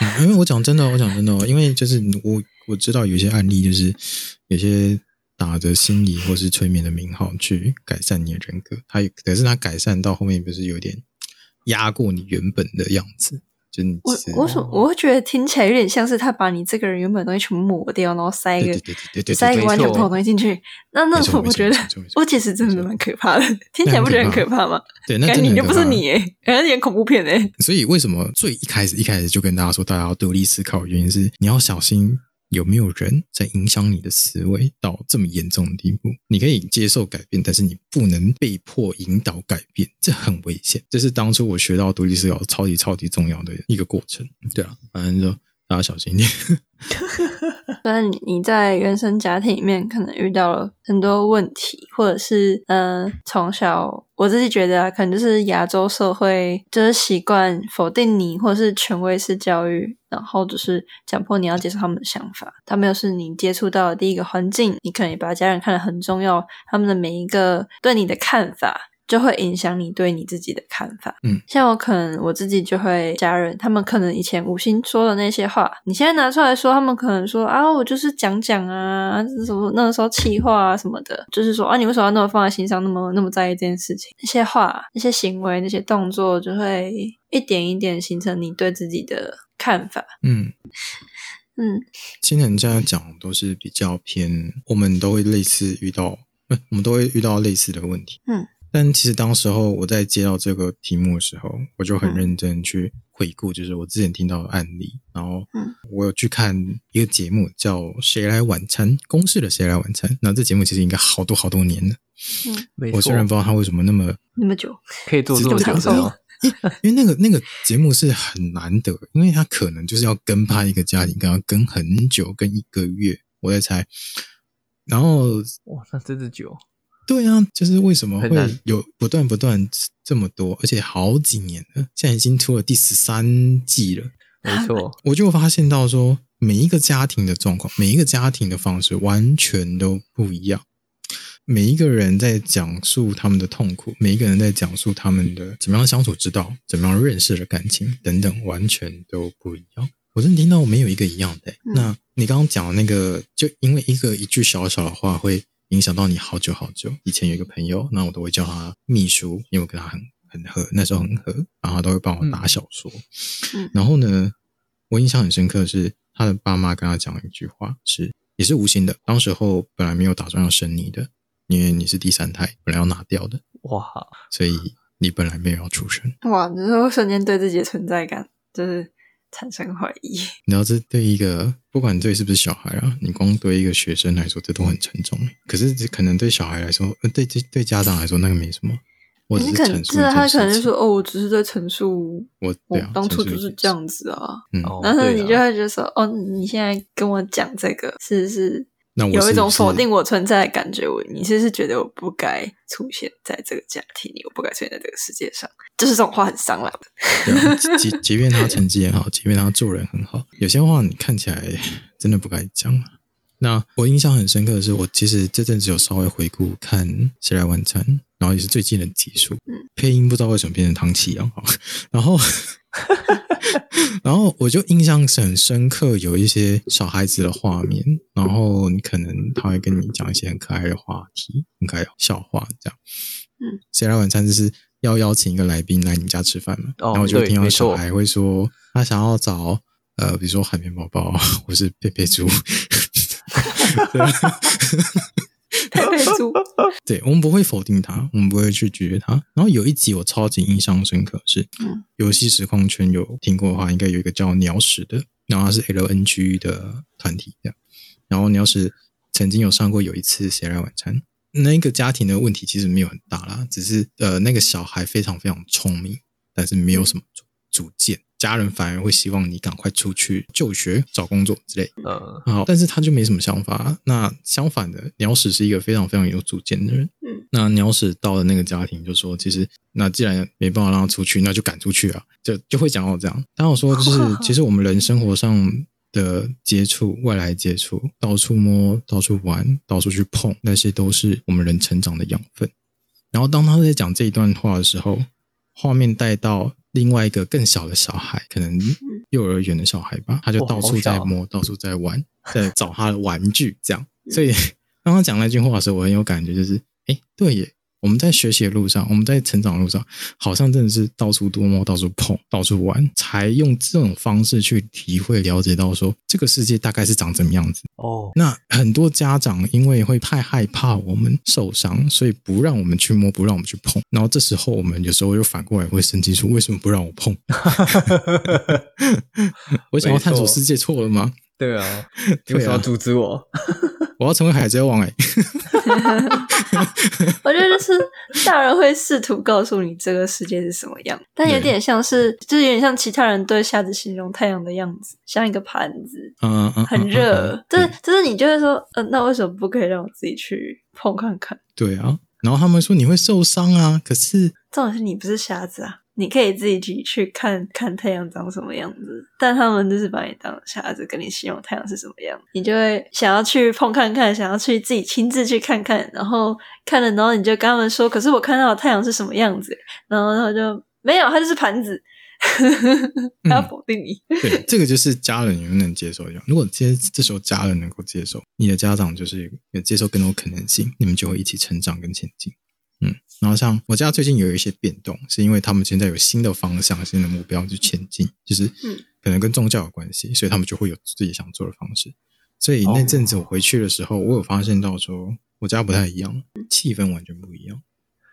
嗯、因为我讲真的，我讲真的，因为就是我我知道有些案例，就是有些打着心理或是催眠的名号去改善你的人格，他可是他改善到后面不是有点压过你原本的样子。我我所我会觉得听起来有点像是他把你这个人原本的东西全部抹掉，然后塞一个塞一个完全不同的东西进去。那那我觉得我其实真的蛮可怕的，听起来不觉得很可怕吗？对，那真的就不是你诶，感觉演恐怖片哎。所以为什么最一开始一开始就跟大家说大家要独立思考，原因是你要小心。有没有人在影响你的思维到这么严重的地步？你可以接受改变，但是你不能被迫引导改变，这很危险。这是当初我学到独立思考超级超级重要的一个过程。对啊，反正就大家小心一点。虽然你在原生家庭里面可能遇到了很多问题，或者是嗯、呃，从小我自己觉得啊，可能就是亚洲社会就是习惯否定你，或者是权威式教育，然后就是强迫你要接受他们的想法。他们又是你接触到的第一个环境，你可能也把家人看得很重要，他们的每一个对你的看法就会影响你对你自己的看法。嗯，像我可能我自己就会家人，他们可能以前无心说的那些话，你现在拿出来说，他们可能说啊，我就是讲讲啊，什么那个时候气话啊什么的，就是说啊，你为什么要那么放在心上，那么那么在意这件事情？那些话、那些行为、那些动作，就会一点一点形成你对自己的看法。嗯。嗯，今天这样讲都是比较偏，我们都会类似遇到，呃，我们都会遇到类似的问题。嗯，但其实当时候我在接到这个题目的时候，我就很认真去回顾，就是我之前听到的案例，然后我有去看一个节目叫《谁来晚餐》，公视的《谁来晚餐》。那这节目其实应该好多好多年了。嗯，我虽然不知道他为什么那么那么久，可以做这么久。因为那个那个节目是很难得，因为他可能就是要跟拍一个家庭，可能要跟很久，跟一个月，我在猜。然后哇，那真的久。对啊，就是为什么会有不断不断这么多，而且好几年了，现在已经出了第十三季了。没错，我就发现到说，每一个家庭的状况，每一个家庭的方式完全都不一样。每一个人在讲述他们的痛苦，每一个人在讲述他们的怎么样相处之道，怎么样认识的感情等等，完全都不一样。我真的听到没有一个一样的、欸。嗯、那你刚刚讲的那个，就因为一个一句小小的话，会影响到你好久好久。以前有一个朋友，那我都会叫他秘书，因为我跟他很很合，那时候很合，然后他都会帮我打小说。嗯、然后呢，我印象很深刻的是他的爸妈跟他讲了一句话，是也是无心的。当时候本来没有打算要生你的。因为你是第三胎，本来要拿掉的哇，所以你本来没有要出生哇，你说瞬间对自己的存在感就是产生怀疑。你知道这对一个不管对是不是小孩啊，你光对一个学生来说，这都很沉重。可是这可能对小孩来说，对对对家长来说，那个没什么。我只是陈述，他可能就说哦，我只是在陈述我我当初就是这样子啊。嗯，然后你就会觉得说哦，你现在跟我讲这个是是。那我有一种否定我存在的感觉，我你是不是觉得我不该出现在这个家庭里，我不该出现在这个世界上？就是这种话很伤人的。即 即便他成绩很好，即便他做人很好，有些话你看起来真的不该讲。那我印象很深刻的是，我其实这阵子有稍微回顾看《谁来晚餐》，然后也是最近的集数，嗯，配音不知道为什么变成唐启阳，然后。然后我就印象是很深刻，有一些小孩子的画面，然后你可能他会跟你讲一些很可爱的话题，很可爱的笑话这样。嗯，谁来晚餐就是要邀请一个来宾来你家吃饭嘛，哦、然后我就听到小孩会说他想要找呃，比如说海绵宝宝或是佩佩猪。佩佩猪，对，我们不会否定他，我们不会去拒绝他。然后有一集我超级印象深刻是，嗯，游戏实况圈有听过的话，应该有一个叫鸟屎的，然后他是 LNG 的团体这样。然后鸟屎曾经有上过有一次谁来晚餐，那个家庭的问题其实没有很大啦，只是呃那个小孩非常非常聪明，但是没有什么主主见。家人反而会希望你赶快出去就学、找工作之类。嗯，好，但是他就没什么想法。那相反的，鸟屎是一个非常非常有主见的人。嗯，那鸟屎到了那个家庭，就说：“其实，那既然没办法让他出去，那就赶出去啊！”就就会讲到这样。当我说，就是 其实我们人生活上的接触、外来接触、到处摸、到处玩、到处去碰，那些都是我们人成长的养分。然后当他在讲这一段话的时候，画面带到。另外一个更小的小孩，可能幼儿园的小孩吧，他就到处在摸，到处在玩，在找他的玩具，这样。所以刚刚讲那句话的时候，我很有感觉，就是，哎，对耶。我们在学习的路上，我们在成长的路上，好像真的是到处多摸、到处碰、到处玩，才用这种方式去体会、了解到说这个世界大概是长怎么样子。哦，那很多家长因为会太害怕我们受伤，所以不让我们去摸，不让我们去碰。然后这时候我们有时候又反过来会生气说：为什么不让我碰？我想要探索世界，错了吗？对啊，你为什么要阻止我？我要成为海贼王哎！我觉得就是大人会试图告诉你这个世界是什么样，但有点像是，就是有点像其他人对瞎子形容太阳的样子，像一个盘子，嗯嗯，很热。嗯嗯嗯、就是就是你就会说，嗯、呃，那为什么不可以让我自己去碰看看？对啊，然后他们说你会受伤啊，可是重点是你不是瞎子啊。你可以自己去去看看太阳长什么样子，但他们就是把你当瞎子，跟你形容太阳是什么样，你就会想要去碰看看，想要去自己亲自去看看，然后看了，然后你就跟他们说，可是我看到的太阳是什么样子，然后他就没有，它就是盘子，他要否定你。嗯、对，这个就是家人能不能接受一样。如果接这时候家人能够接受，你的家长就是有接受更多可能性，你们就会一起成长跟前进。嗯，然后像我家最近有一些变动，是因为他们现在有新的方向、新的目标去前进，就是可能跟宗教有关系，所以他们就会有自己想做的方式。所以那阵子我回去的时候，我有发现到说，我家不太一样，气氛完全不一样。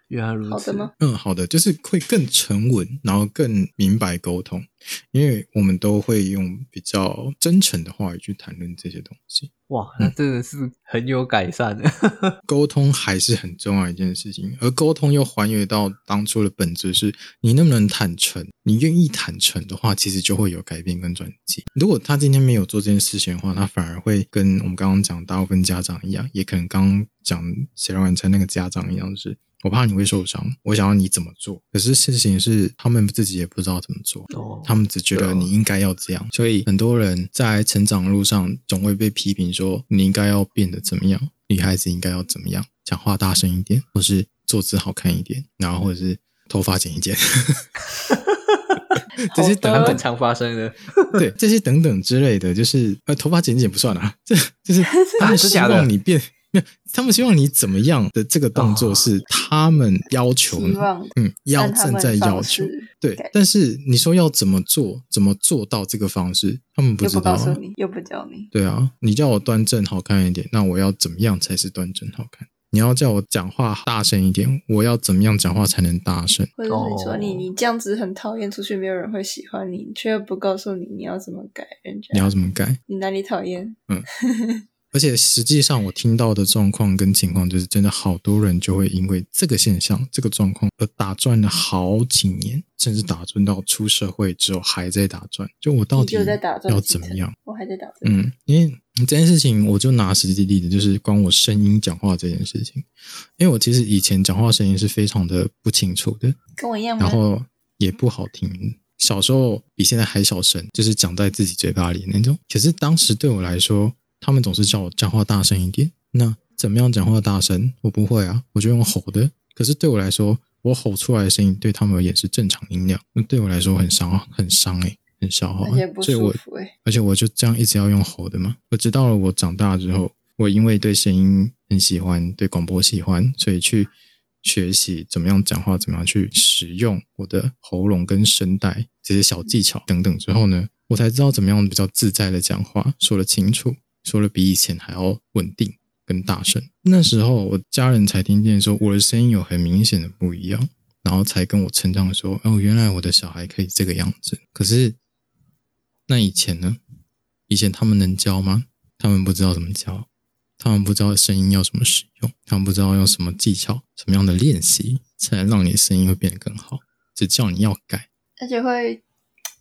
原来如此吗？嗯，好的，就是会更沉稳，然后更明白沟通，因为我们都会用比较真诚的话语去谈论这些东西。哇，那真的是很有改善的。沟通还是很重要一件事情，而沟通又还原到当初的本质是，你能不能坦诚？你愿意坦诚的话，其实就会有改变跟转机。如果他今天没有做这件事情的话，他反而会跟我们刚刚讲大部分家长一样，也可能刚刚讲写完晚餐那个家长一样，是。我怕你会受伤，我想要你怎么做，可是事情是他们自己也不知道怎么做，哦、他们只觉得你应该要这样，所以很多人在成长路上总会被批评说你应该要变得怎么样，女孩子应该要怎么样，讲话大声一点，或是坐姿好看一点，然后或者是头发剪一剪，这些等等很常发生的，对这些等等之类的，就是呃头发剪一剪不算啊，这就是 他们希望你变。没有，他们希望你怎么样的这个动作是他们要求你，哦、嗯，要正在要求，对。但是你说要怎么做，怎么做到这个方式，他们不知道、啊，又不告诉你，又不教你。对啊，你叫我端正好看一点，那我要怎么样才是端正好看？你要叫我讲话大声一点，我要怎么样讲话才能大声？或者是你说你你这样子很讨厌，出去没有人会喜欢你，却又不告诉你你要怎么改，人家你要怎么改？你哪里讨厌？嗯。而且实际上，我听到的状况跟情况，就是真的好多人就会因为这个现象、这个状况而打转了好几年，甚至打转到出社会之后还在打转。就我到底要怎么样？我还在打转。嗯，因为这件事情，我就拿实际例子，就是关我声音讲话这件事情。因为我其实以前讲话声音是非常的不清楚的，跟我一样，然后也不好听。小时候比现在还小声，就是讲在自己嘴巴里那种。可是当时对我来说，他们总是叫我讲话大声一点。那怎么样讲话大声？我不会啊，我就用吼的。可是对我来说，我吼出来的声音对他们而言是正常音量。那对我来说很伤，很伤诶，很消耗。所以我，而且我就这样一直要用吼的嘛。我直到了我长大之后，我因为对声音很喜欢，对广播喜欢，所以去学习怎么样讲话，怎么样去使用我的喉咙跟声带这些小技巧等等之后呢，我才知道怎么样比较自在的讲话，说得清楚。说的比以前还要稳定跟大声，那时候我家人才听见说我的声音有很明显的不一样，然后才跟我成长说哦，原来我的小孩可以这个样子。可是那以前呢？以前他们能教吗？他们不知道怎么教，他们不知道声音要怎么使用，他们不知道用什么技巧、什么样的练习才能让你声音会变得更好，只叫你要改，而且会。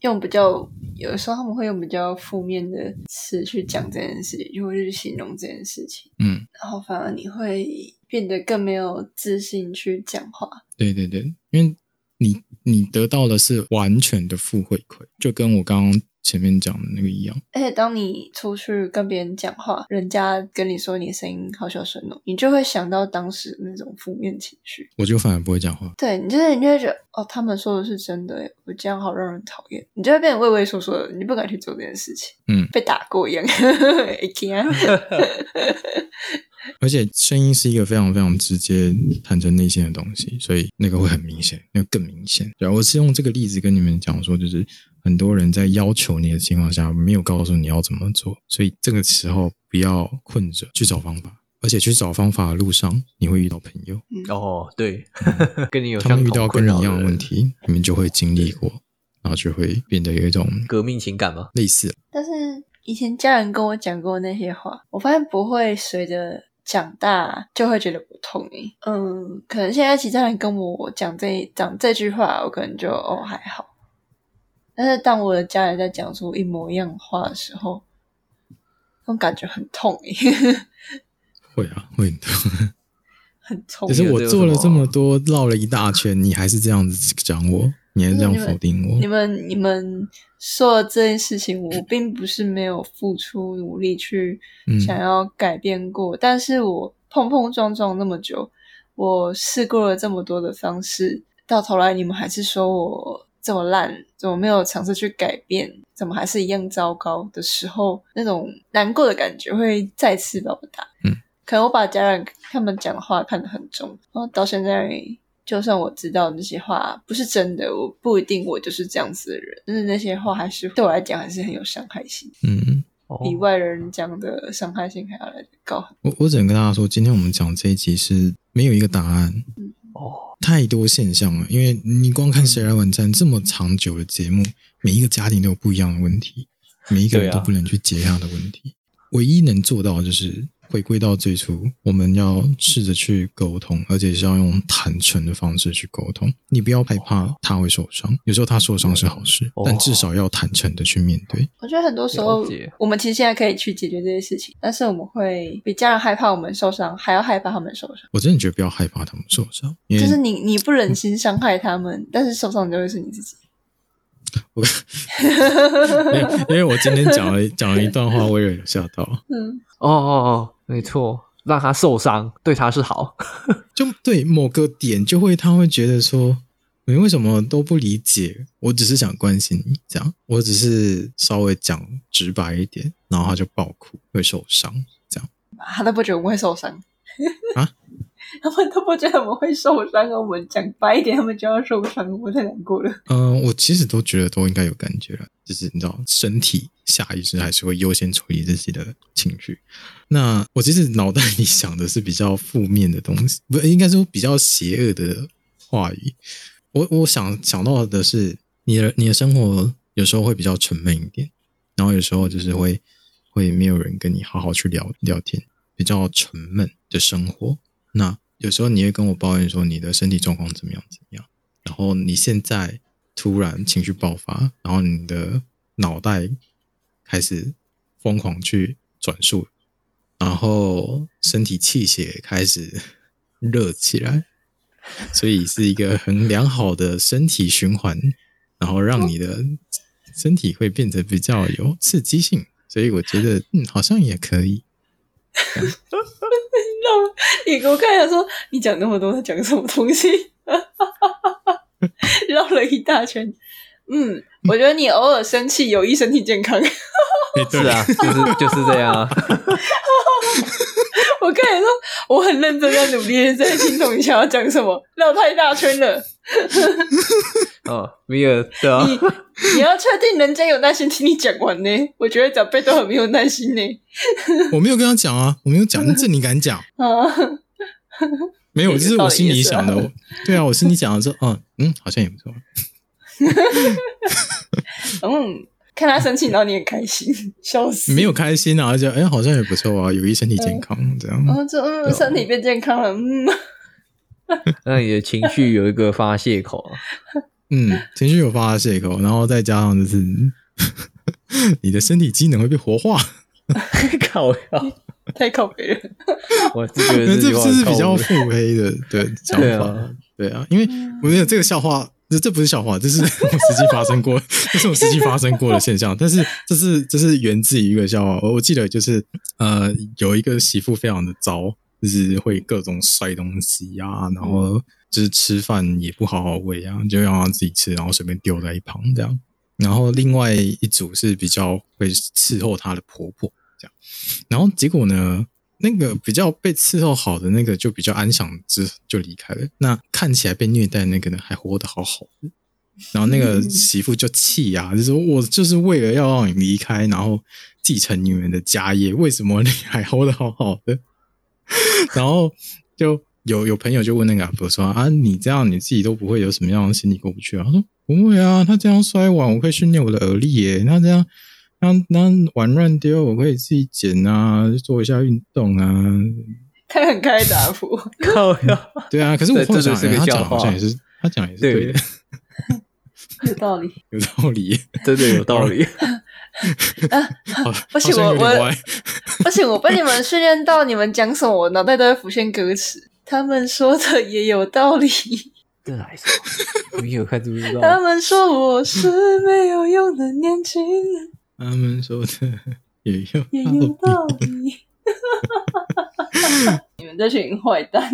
用比较有的时候他们会用比较负面的词去讲这件事情，就会去形容这件事情，嗯，然后反而你会变得更没有自信去讲话。对对对，因为你你得到的是完全的负回馈，就跟我刚刚。前面讲的那个一样，而且当你出去跟别人讲话，人家跟你说你声音好小声哦，你就会想到当时那种负面情绪。我就反而不会讲话。对，你就是你就会觉得哦，他们说的是真的，我这样好让人讨厌，你就会变得畏畏缩缩的，你不敢去做这件事情。嗯，被打过一样。而且声音是一个非常非常直接坦诚内心的东西，所以那个会很明显，那个更明显。然后我是用这个例子跟你们讲说，就是。很多人在要求你的情况下，没有告诉你要怎么做，所以这个时候不要困着去找方法，而且去找方法的路上，你会遇到朋友。哦，对，跟你有他们遇到跟你一样的问题，你们就会经历过，然后就会变得有一种革命情感吗？类似。但是以前家人跟我讲过那些话，我发现不会随着长大就会觉得不痛。嗯，可能现在其他人跟我讲这讲这句话，我可能就哦还好。但是当我的家人在讲出一模一样的话的时候，那种感觉很痛诶。会啊，会很痛。很痛。可是我做了这么多，绕了一大圈，你还是这样子讲我，你还是这样否定我。你们你们说的这件事情，我并不是没有付出努力去想要改变过，嗯、但是我碰碰撞撞那么久，我试过了这么多的方式，到头来你们还是说我这么烂，怎么没有尝试去改变，怎么还是一样糟糕的时候，那种难过的感觉会再次把我打。嗯。可能我把家人他们讲的话看得很重，然后到现在，就算我知道那些话不是真的，我不一定我就是这样子的人，但是那些话还是对我来讲还是很有伤害性。嗯，比外人讲的伤害性还要来得高。我我只能跟大家说，今天我们讲这一集是没有一个答案。哦，太多现象了，因为你光看《谁来晚餐》这么长久的节目，每一个家庭都有不一样的问题，每一个人都不能去解他的问题。唯一能做到的就是。回归到最初，我们要试着去沟通，而且是要用坦诚的方式去沟通。你不要害怕他会受伤，有时候他受伤是好事，但至少要坦诚的去面对。我觉得很多时候，我们其实现在可以去解决这些事情，但是我们会比家人害怕我们受伤，还要害怕他们受伤。我真的觉得不要害怕他们受伤，就是你你不忍心伤害他们，但是受伤的就会是你自己。我因为我今天讲了讲了一段话，我也有吓到。嗯，哦哦哦。没错，让他受伤对他是好，就对某个点就会他会觉得说，你为什么都不理解？我只是想关心你，这样，我只是稍微讲直白一点，然后他就爆哭，会受伤，这样。他都不觉得我们会受伤啊？他们都不觉得我们会受伤，我们讲白一点，他们就要受伤，我太难过了。嗯、我其实都觉得都应该有感觉了，就是你知道，身体下意识还是会优先处理自己的情绪。那我其实脑袋里想的是比较负面的东西，不应该说比较邪恶的话语。我我想想到的是，你的你的生活有时候会比较沉闷一点，然后有时候就是会会没有人跟你好好去聊聊天，比较沉闷的生活。那有时候你会跟我抱怨说你的身体状况怎么样怎么样，然后你现在突然情绪爆发，然后你的脑袋开始疯狂去转述，然后身体气血开始热起来，所以是一个很良好的身体循环，然后让你的身体会变得比较有刺激性，所以我觉得嗯好像也可以。你给我看一下，说你讲那么多，他讲什么东西？绕了一大圈。嗯，我觉得你偶尔生气有益身体健康。是啊，就是就是这样啊。我跟你说，我很认真在努力在听懂你想要讲什么，绕太大圈了。哦，没有对啊。你你要确定人家有耐心听你讲完呢？我觉得长辈都很没有耐心呢。我没有跟他讲啊，我没有讲，这你敢讲？啊，没有，这是我心里想的。对啊，我心里讲的说，嗯嗯，好像也不错。嗯，看他生气，然后你很开心，笑死。没有开心啊，就哎，好像也不错啊，有益身体健康这样。哦，这嗯，身体变健康了，嗯。那你的情绪有一个发泄口啊。嗯，情绪有发泄口，然后再加上就是 你的身体机能会被活化。靠呀，太靠北了。我是觉得这这是比较腹黑的对想法。对啊，因为我觉得这个笑话。这这不是笑话，这是我实际发生过，这是我实际发生过的现象。但是这是这是源自于一个笑话，我我记得就是呃有一个媳妇非常的糟，就是会各种摔东西呀、啊，然后就是吃饭也不好好喂啊，就让他自己吃，然后随便丢在一旁这样。然后另外一组是比较会伺候她的婆婆这样，然后结果呢？那个比较被伺候好的那个就比较安详，就就离开了。那看起来被虐待那个呢，还活得好好的。然后那个媳妇就气呀、啊，就说：“我就是为了要让你离开，然后继承你们的家业，为什么你还活得好好的？” 然后就有有朋友就问那个阿婆说：“啊，你这样你自己都不会有什么样的心理过不去啊？”他说：“不会啊，他这样摔碗，我可以训练我的耳力耶。他这样。”那那碗乱丢，我可以自己捡啊，做一下运动啊。他很开打谱，靠呀！对啊，可是我后来想，他讲好像也是，他讲也是对的，有道理，有道理，真的有道理。啊，不行，我我不行，我被你们训练到，你们讲什么，我脑袋都会浮现歌词。他们说的也有道理。这还是没有看知不知道？他们说我是没有用的年轻人。他们说的也有也有道理。你们这群坏蛋。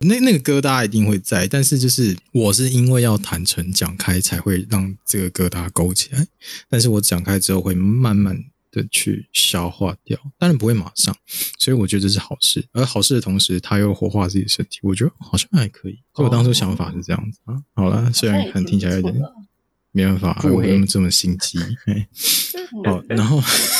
那那个歌大家一定会在，但是就是我是因为要坦诚讲开，才会让这个歌大家勾起来。但是我讲开之后，会慢慢的去消化掉，当然不会马上。所以我觉得这是好事，而好事的同时，他又活化自己的身体，我觉得好像还可以。所以我当初想法是这样子啊。好了，虽然可能听起来有点没办法，我这么心机？好，然后。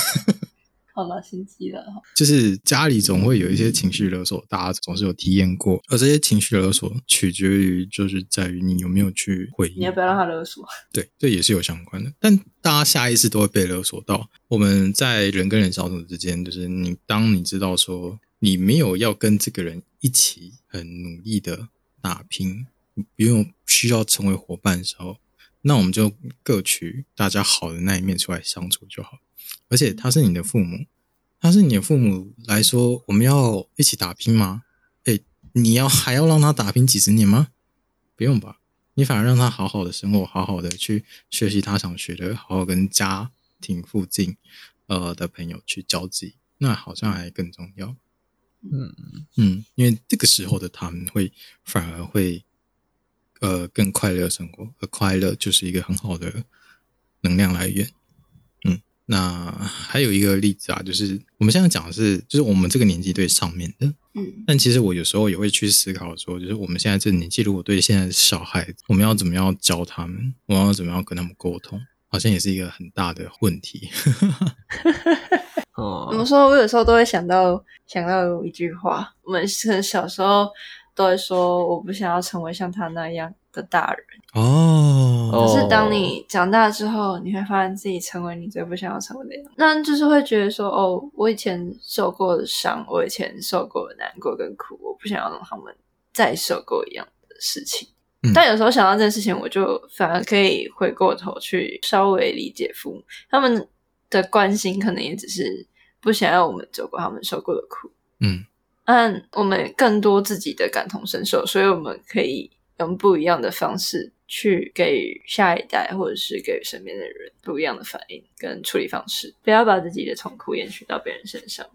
好了，心机了。就是家里总会有一些情绪勒索，大家总是有体验过。而这些情绪勒索取决于，就是在于你有没有去回应。你要不要让他勒索？对，这也是有相关的。但大家下意识都会被勒索到。我们在人跟人相处之间，就是你当你知道说你没有要跟这个人一起很努力的打拼，不用需要成为伙伴的时候，那我们就各取大家好的那一面出来相处就好。而且他是你的父母，他是你的父母来说，我们要一起打拼吗？哎，你要还要让他打拼几十年吗？不用吧，你反而让他好好的生活，好好的去学习他想学的，好好跟家庭附近呃的朋友去交际，那好像还更重要。嗯嗯，因为这个时候的他们会反而会呃更快乐生活，而快乐就是一个很好的能量来源。那还有一个例子啊，就是我们现在讲的是，就是我们这个年纪对上面的，嗯，但其实我有时候也会去思考说，就是我们现在这个年纪，如果对现在的小孩子，我们要怎么样教他们，我们要怎么样跟他们沟通，好像也是一个很大的问题。哦，怎么说？我有时候都会想到想到一句话，我们是小时候都会说，我不想要成为像他那样的大人。哦，可是当你长大之后，你会发现自己成为你最不想要成为的样子，那就是会觉得说，哦，我以前受过的伤，我以前受过的难过跟苦，我不想要让他们再受过一样的事情。嗯。但有时候想到这件事情，我就反而可以回过头去稍微理解父母，他们的关心可能也只是不想要我们走过他们受过的苦。嗯，但我们更多自己的感同身受，所以我们可以用不一样的方式。去给予下一代，或者是给予身边的人不一样的反应跟处理方式，不要把自己的痛苦延续到别人身上。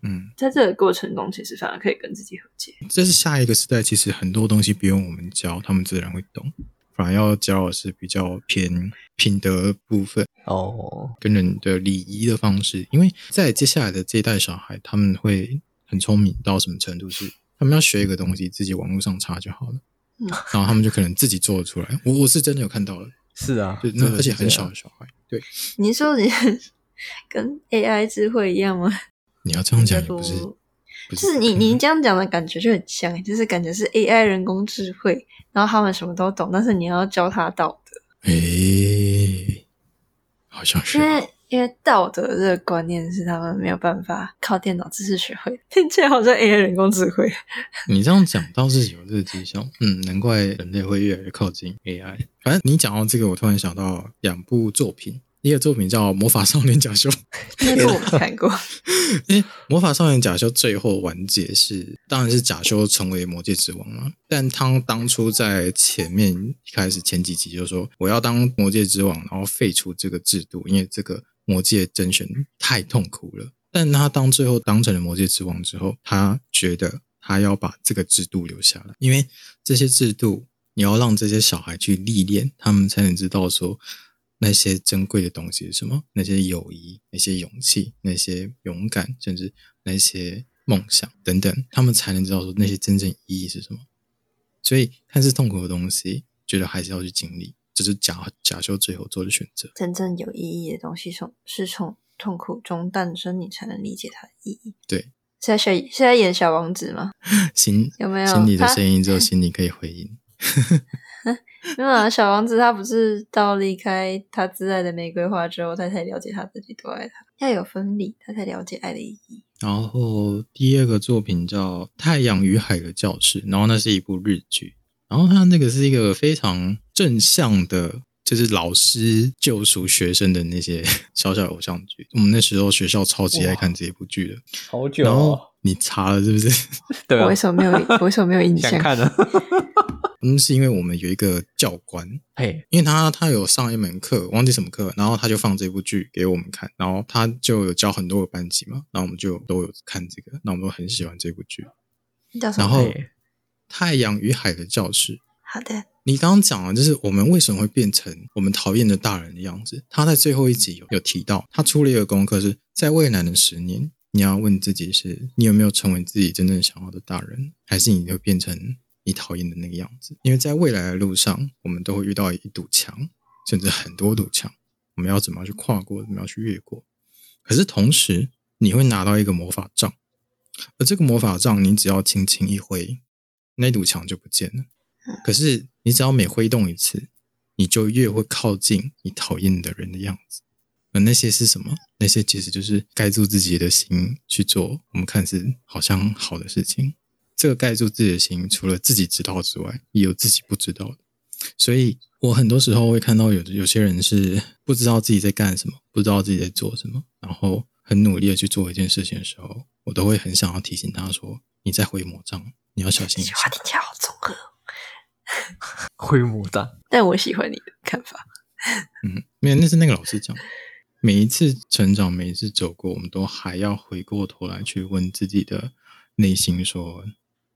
嗯，在这个过程中，其实反而可以跟自己和解。这是下一个时代，其实很多东西不用我们教，他们自然会懂。反而要教的是比较偏品德部分哦，跟人的礼仪的方式。因为在接下来的这一代小孩，他们会很聪明到什么程度？是他们要学一个东西，自己网络上查就好了。然后他们就可能自己做得出来。我我是真的有看到了，是啊，对，那而且很小的小孩，对。你说你 跟 AI 智慧一样吗？你要这样讲也不是，不是，就是你你这样讲的感觉就很像，就是感觉是 AI 人工智慧，然后他们什么都懂，但是你要教他道德。诶，好像是。因为道德这个观念是他们没有办法靠电脑知识学会，听起来好像 AI 人工智慧。你这样讲倒是有这个迹象，嗯，难怪人类会越来越靠近 AI。反正你讲到这个，我突然想到两部作品，一个作品叫《魔法少年假修》，那个我没看过。因为《魔法少年假修》最后完结是，当然是假修成为魔界之王了。但他当初在前面一开始前几集就说，我要当魔界之王，然后废除这个制度，因为这个。魔界甄选太痛苦了，但他当最后当成了魔界之王之后，他觉得他要把这个制度留下来，因为这些制度你要让这些小孩去历练，他们才能知道说那些珍贵的东西是什么，那些友谊、那些勇气、那些勇敢，甚至那些梦想等等，他们才能知道说那些真正意义是什么。所以看似痛苦的东西，觉得还是要去经历。这是假假修最后做的选择。真正有意义的东西从是从痛苦中诞生，你才能理解它的意义。对，是在是在演小王子吗？行有没有心里的声音，只有心里可以回应。没有啊，小王子他不是到离开他挚爱的玫瑰花之后，他才了解他自己多爱他。要有分离，他才了解爱的意义。然后第二个作品叫《太阳与海的教室》，然后那是一部日剧。然后他那个是一个非常正向的，就是老师救赎学生的那些 小小偶像剧。我们那时候学校超级爱看这一部剧的，好久。然后你查了是不是？对啊，我为什么没有？我为什么没有印象？想看呢？嗯，是因为我们有一个教官，嘿，因为他他有上一门课，忘记什么课，然后他就放这部剧给我们看，然后他就有教很多个班级嘛，然后我们就都有看这个，那我们都很喜欢这部剧。叫什么？然后嘿《太阳与海的教室》。好的，你刚刚讲了，就是我们为什么会变成我们讨厌的大人的样子。他在最后一集有有提到，他出了一个功课，是在未来的十年，你要问自己是：是你有没有成为自己真正想要的大人，还是你就变成？你讨厌的那个样子，因为在未来的路上，我们都会遇到一堵墙，甚至很多堵墙，我们要怎么样去跨过，怎么样去越过？可是同时，你会拿到一个魔法杖，而这个魔法杖，你只要轻轻一挥，那堵墙就不见了。可是，你只要每挥动一次，你就越会靠近你讨厌的人的样子。而那些是什么？那些其实就是盖住自己的心去做我们看似好像好的事情。这个盖住自己的心，除了自己知道之外，也有自己不知道的。所以我很多时候会看到有有些人是不知道自己在干什么，不知道自己在做什么，然后很努力的去做一件事情的时候，我都会很想要提醒他说：“你在挥魔杖，你要小心一点。”话听起来好综合，挥魔杖。但我喜欢你的看法。嗯，没有，那是那个老师讲。每一次成长，每一次走过，我们都还要回过头来去问自己的内心说。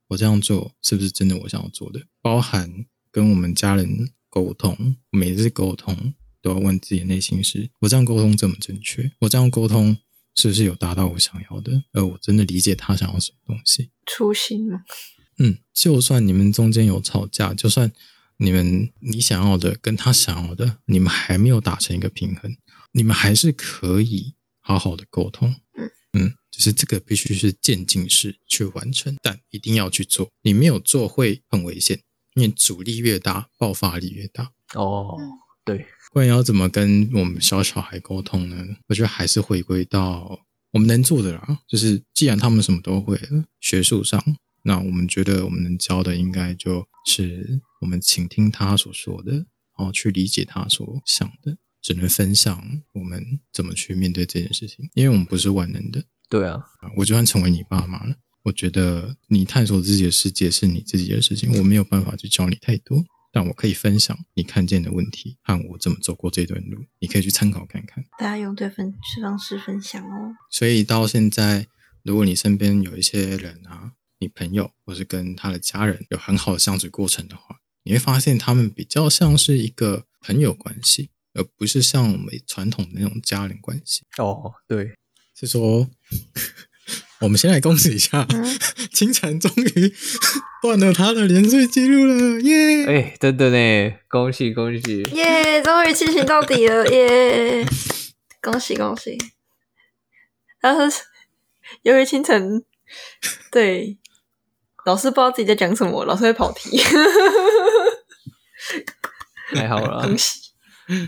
我这样做是不是真的我想要做的？包含跟我们家人沟通，每一次沟通都要问自己的内心是：我这样沟通正不正确？我这样沟通是不是有达到我想要的？而我真的理解他想要什么东西？初心吗？嗯，就算你们中间有吵架，就算你们你想要的跟他想要的，你们还没有达成一个平衡，你们还是可以好好的沟通。嗯嗯。只是这个必须是渐进式去完成，但一定要去做。你没有做会很危险，因为阻力越大，爆发力越大。哦，对。不然要怎么跟我们小小孩沟通呢？我觉得还是回归到我们能做的啦。就是既然他们什么都会了，学术上，那我们觉得我们能教的，应该就是我们倾听他所说的，然后去理解他所想的，只能分享我们怎么去面对这件事情，因为我们不是万能的。对啊，我就算成为你爸妈了，我觉得你探索自己的世界是你自己的事情，我没有办法去教你太多，但我可以分享你看见的问题和我怎么走过这段路，你可以去参考看看。大家用对分方式分享哦。所以到现在，如果你身边有一些人啊，你朋友或是跟他的家人有很好的相处过程的话，你会发现他们比较像是一个朋友关系，而不是像我们传统的那种家人关系。哦，对。是说，我们先来恭喜一下，清晨终于 断了他的连续记录了，耶！哎，真的呢，恭喜恭喜，耶！终于进行到底了，耶！恭喜恭喜。然后由于清晨，对老师不知道自己在讲什么，老师会跑题，太好了，恭喜，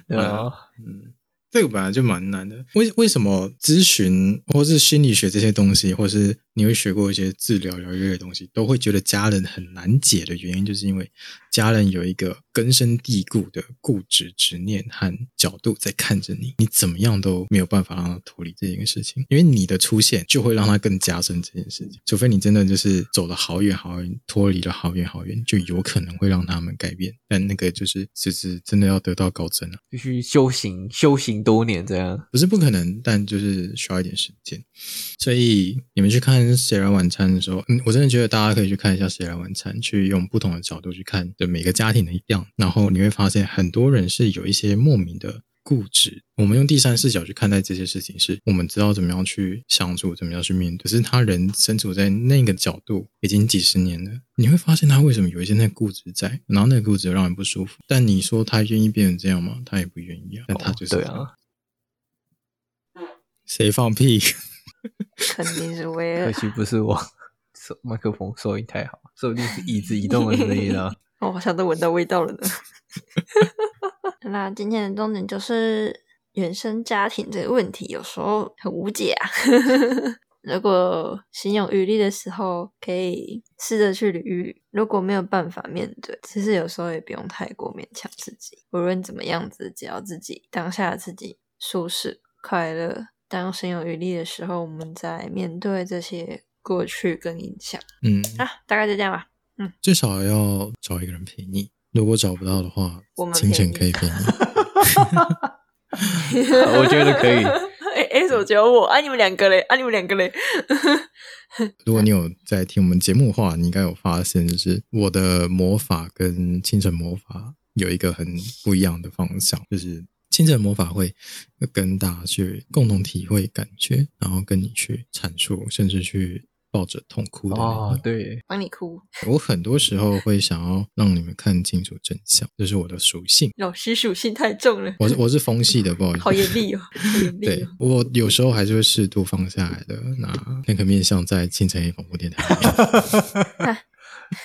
对啊，嗯。这个本来就蛮难的，为为什么咨询或是心理学这些东西，或是你会学过一些治疗疗愈的东西，都会觉得家人很难解的原因，就是因为家人有一个根深蒂固的固执执念和角度在看着你，你怎么样都没有办法让他脱离这件事情，因为你的出现就会让他更加深这件事情，除非你真的就是走了好远好远，脱离了好远好远，就有可能会让他们改变，但那个就是就是真的要得到高真了，必须修行修行。多年这样不是不可能，但就是需要一点时间。所以你们去看《谁来晚餐》的时候，嗯，我真的觉得大家可以去看一下《谁来晚餐》，去用不同的角度去看的每个家庭的一样，然后你会发现很多人是有一些莫名的。固执，我们用第三视角去看待这些事情，是我们知道怎么样去相处，怎么样去面对。可是他人身处在那个角度已经几十年了，你会发现他为什么有一些那固执在，然后那个固执让人不舒服。但你说他愿意变成这样吗？他也不愿意啊。但他就是、哦、对啊，谁放屁？肯定是为了。可惜不是我，麦克风收音太好，说不定是椅子移动的声音啊。我好像都闻到味道了呢。那今天的重点就是原生家庭这个问题，有时候很无解啊。如果心有余力的时候，可以试着去捋一捋。如果没有办法面对，其实有时候也不用太过勉强自己。无论怎么样子，只要自己当下自己舒适快乐，当心有余力的时候，我们在面对这些过去跟影响。嗯啊，大概就这样吧。嗯，至少要找一个人陪你。如果找不到的话，我们清晨可以陪你。我觉得可以。哎哎，怎么只有我？啊，你们两个嘞？啊，你们两个嘞？如果你有在听我们节目的话，你应该有发现，就是我的魔法跟清晨魔法有一个很不一样的方向，就是清晨魔法会跟大家去共同体会感觉，然后跟你去阐述，甚至去。抱着痛哭的哦，对，帮你哭。我很多时候会想要让你们看清楚真相，这是我的属性。老师属性太重了。我是我是风系的，不好意思。好严厉哦，好严厉哦。对，我有时候还是会适度放下来的。那片刻面向在清晨广播电台。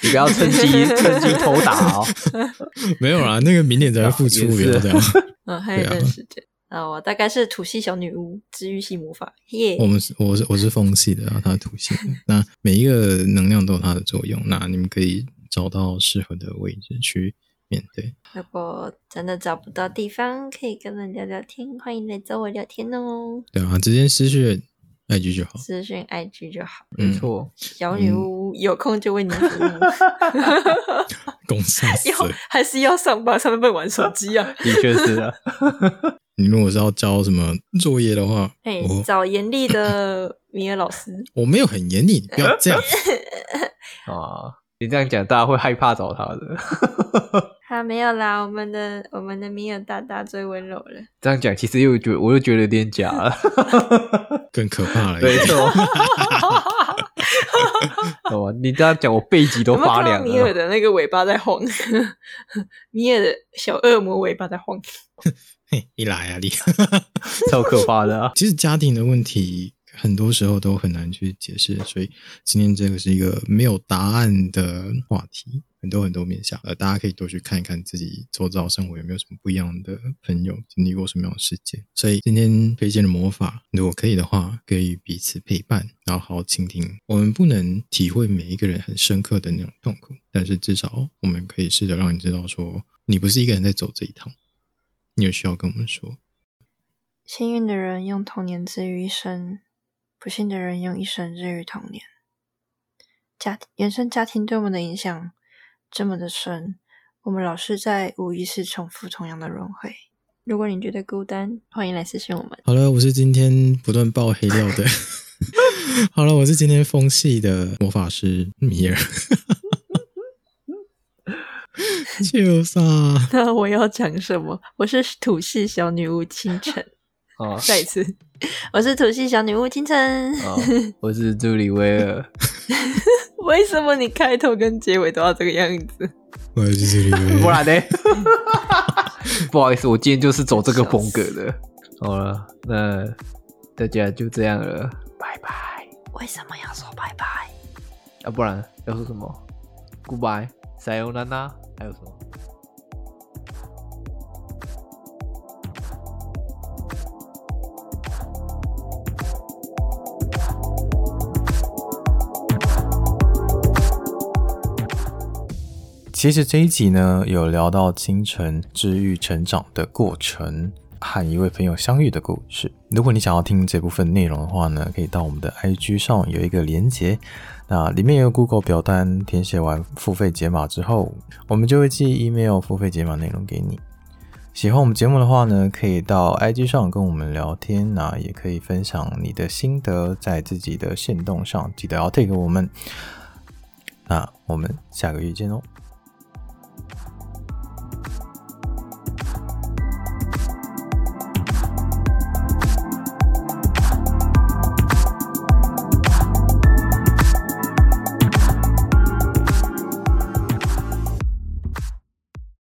你不要趁机趁机偷打哦。没有啦，那个明年才会复出，不要这样。嗯，还有一段时间。啊，我大概是土系小女巫，治愈系魔法耶。Yeah、我们是我是我是风系的，然后他是土系的。那每一个能量都有它的作用，那你们可以找到适合的位置去面对。如果真的找不到地方可以跟人聊聊天，欢迎来找我聊天哦。对啊，直接私讯 IG 就好，私讯 IG 就好，没错。小女巫、嗯、有空就为你服务。公司要还是要上班，上班不能玩手机啊？的确是啊。你如果是要交什么作业的话，哎、欸，找严厉的米尔老师。我没有很严厉，你不要这样 啊！你这样讲，大家会害怕找他的。他没有啦，我们的我们的米尔大大最温柔了。这样讲，其实又觉得我又觉得有点假了，更可怕了。没错。哦，你这样讲，我背脊都发凉了。米尔的那个尾巴在晃，米尔的小恶魔尾巴在晃。嘿，你来啊你，超可怕的啊！其实家庭的问题很多时候都很难去解释，所以今天这个是一个没有答案的话题，很多很多面向，呃，大家可以多去看一看自己周遭生活有没有什么不一样的朋友经历过什么样的事件。所以今天推荐的魔法，如果可以的话，给予彼此陪伴，然后好好倾听。我们不能体会每一个人很深刻的那种痛苦，但是至少我们可以试着让你知道说，说你不是一个人在走这一趟。你有需要跟我们说？幸运的人用童年治愈一生，不幸的人用一生治愈童年。家原生家庭对我们的影响这么的深，我们老是在无意识重复同样的轮回。如果你觉得孤单，欢迎来私信我们。好了，我是今天不断爆黑料的。好了，我是今天风系的魔法师米尔。就啥？那我要讲什么？我是土系小女巫清晨。哦，再一次，我是土系小女巫清晨。哦，我是朱里威尔。为什么你开头跟结尾都要这个样子？我是朱里威尔。不然呢？不好意思，我今天就是走这个风格的。好了，那大家就这样了，拜拜。为什么要说拜拜？啊，不然要说什么？Goodbye。塞欧娜娜，还有什么？其实这一集呢，有聊到清晨治愈成长的过程，和一位朋友相遇的故事。如果你想要听这部分内容的话呢，可以到我们的 IG 上有一个连接。那里面有 Google 表单，填写完付费解码之后，我们就会寄 email 付费解码内容给你。喜欢我们节目的话呢，可以到 IG 上跟我们聊天，那也可以分享你的心得在自己的限动上，记得要 take 我们。那我们下个月见哦。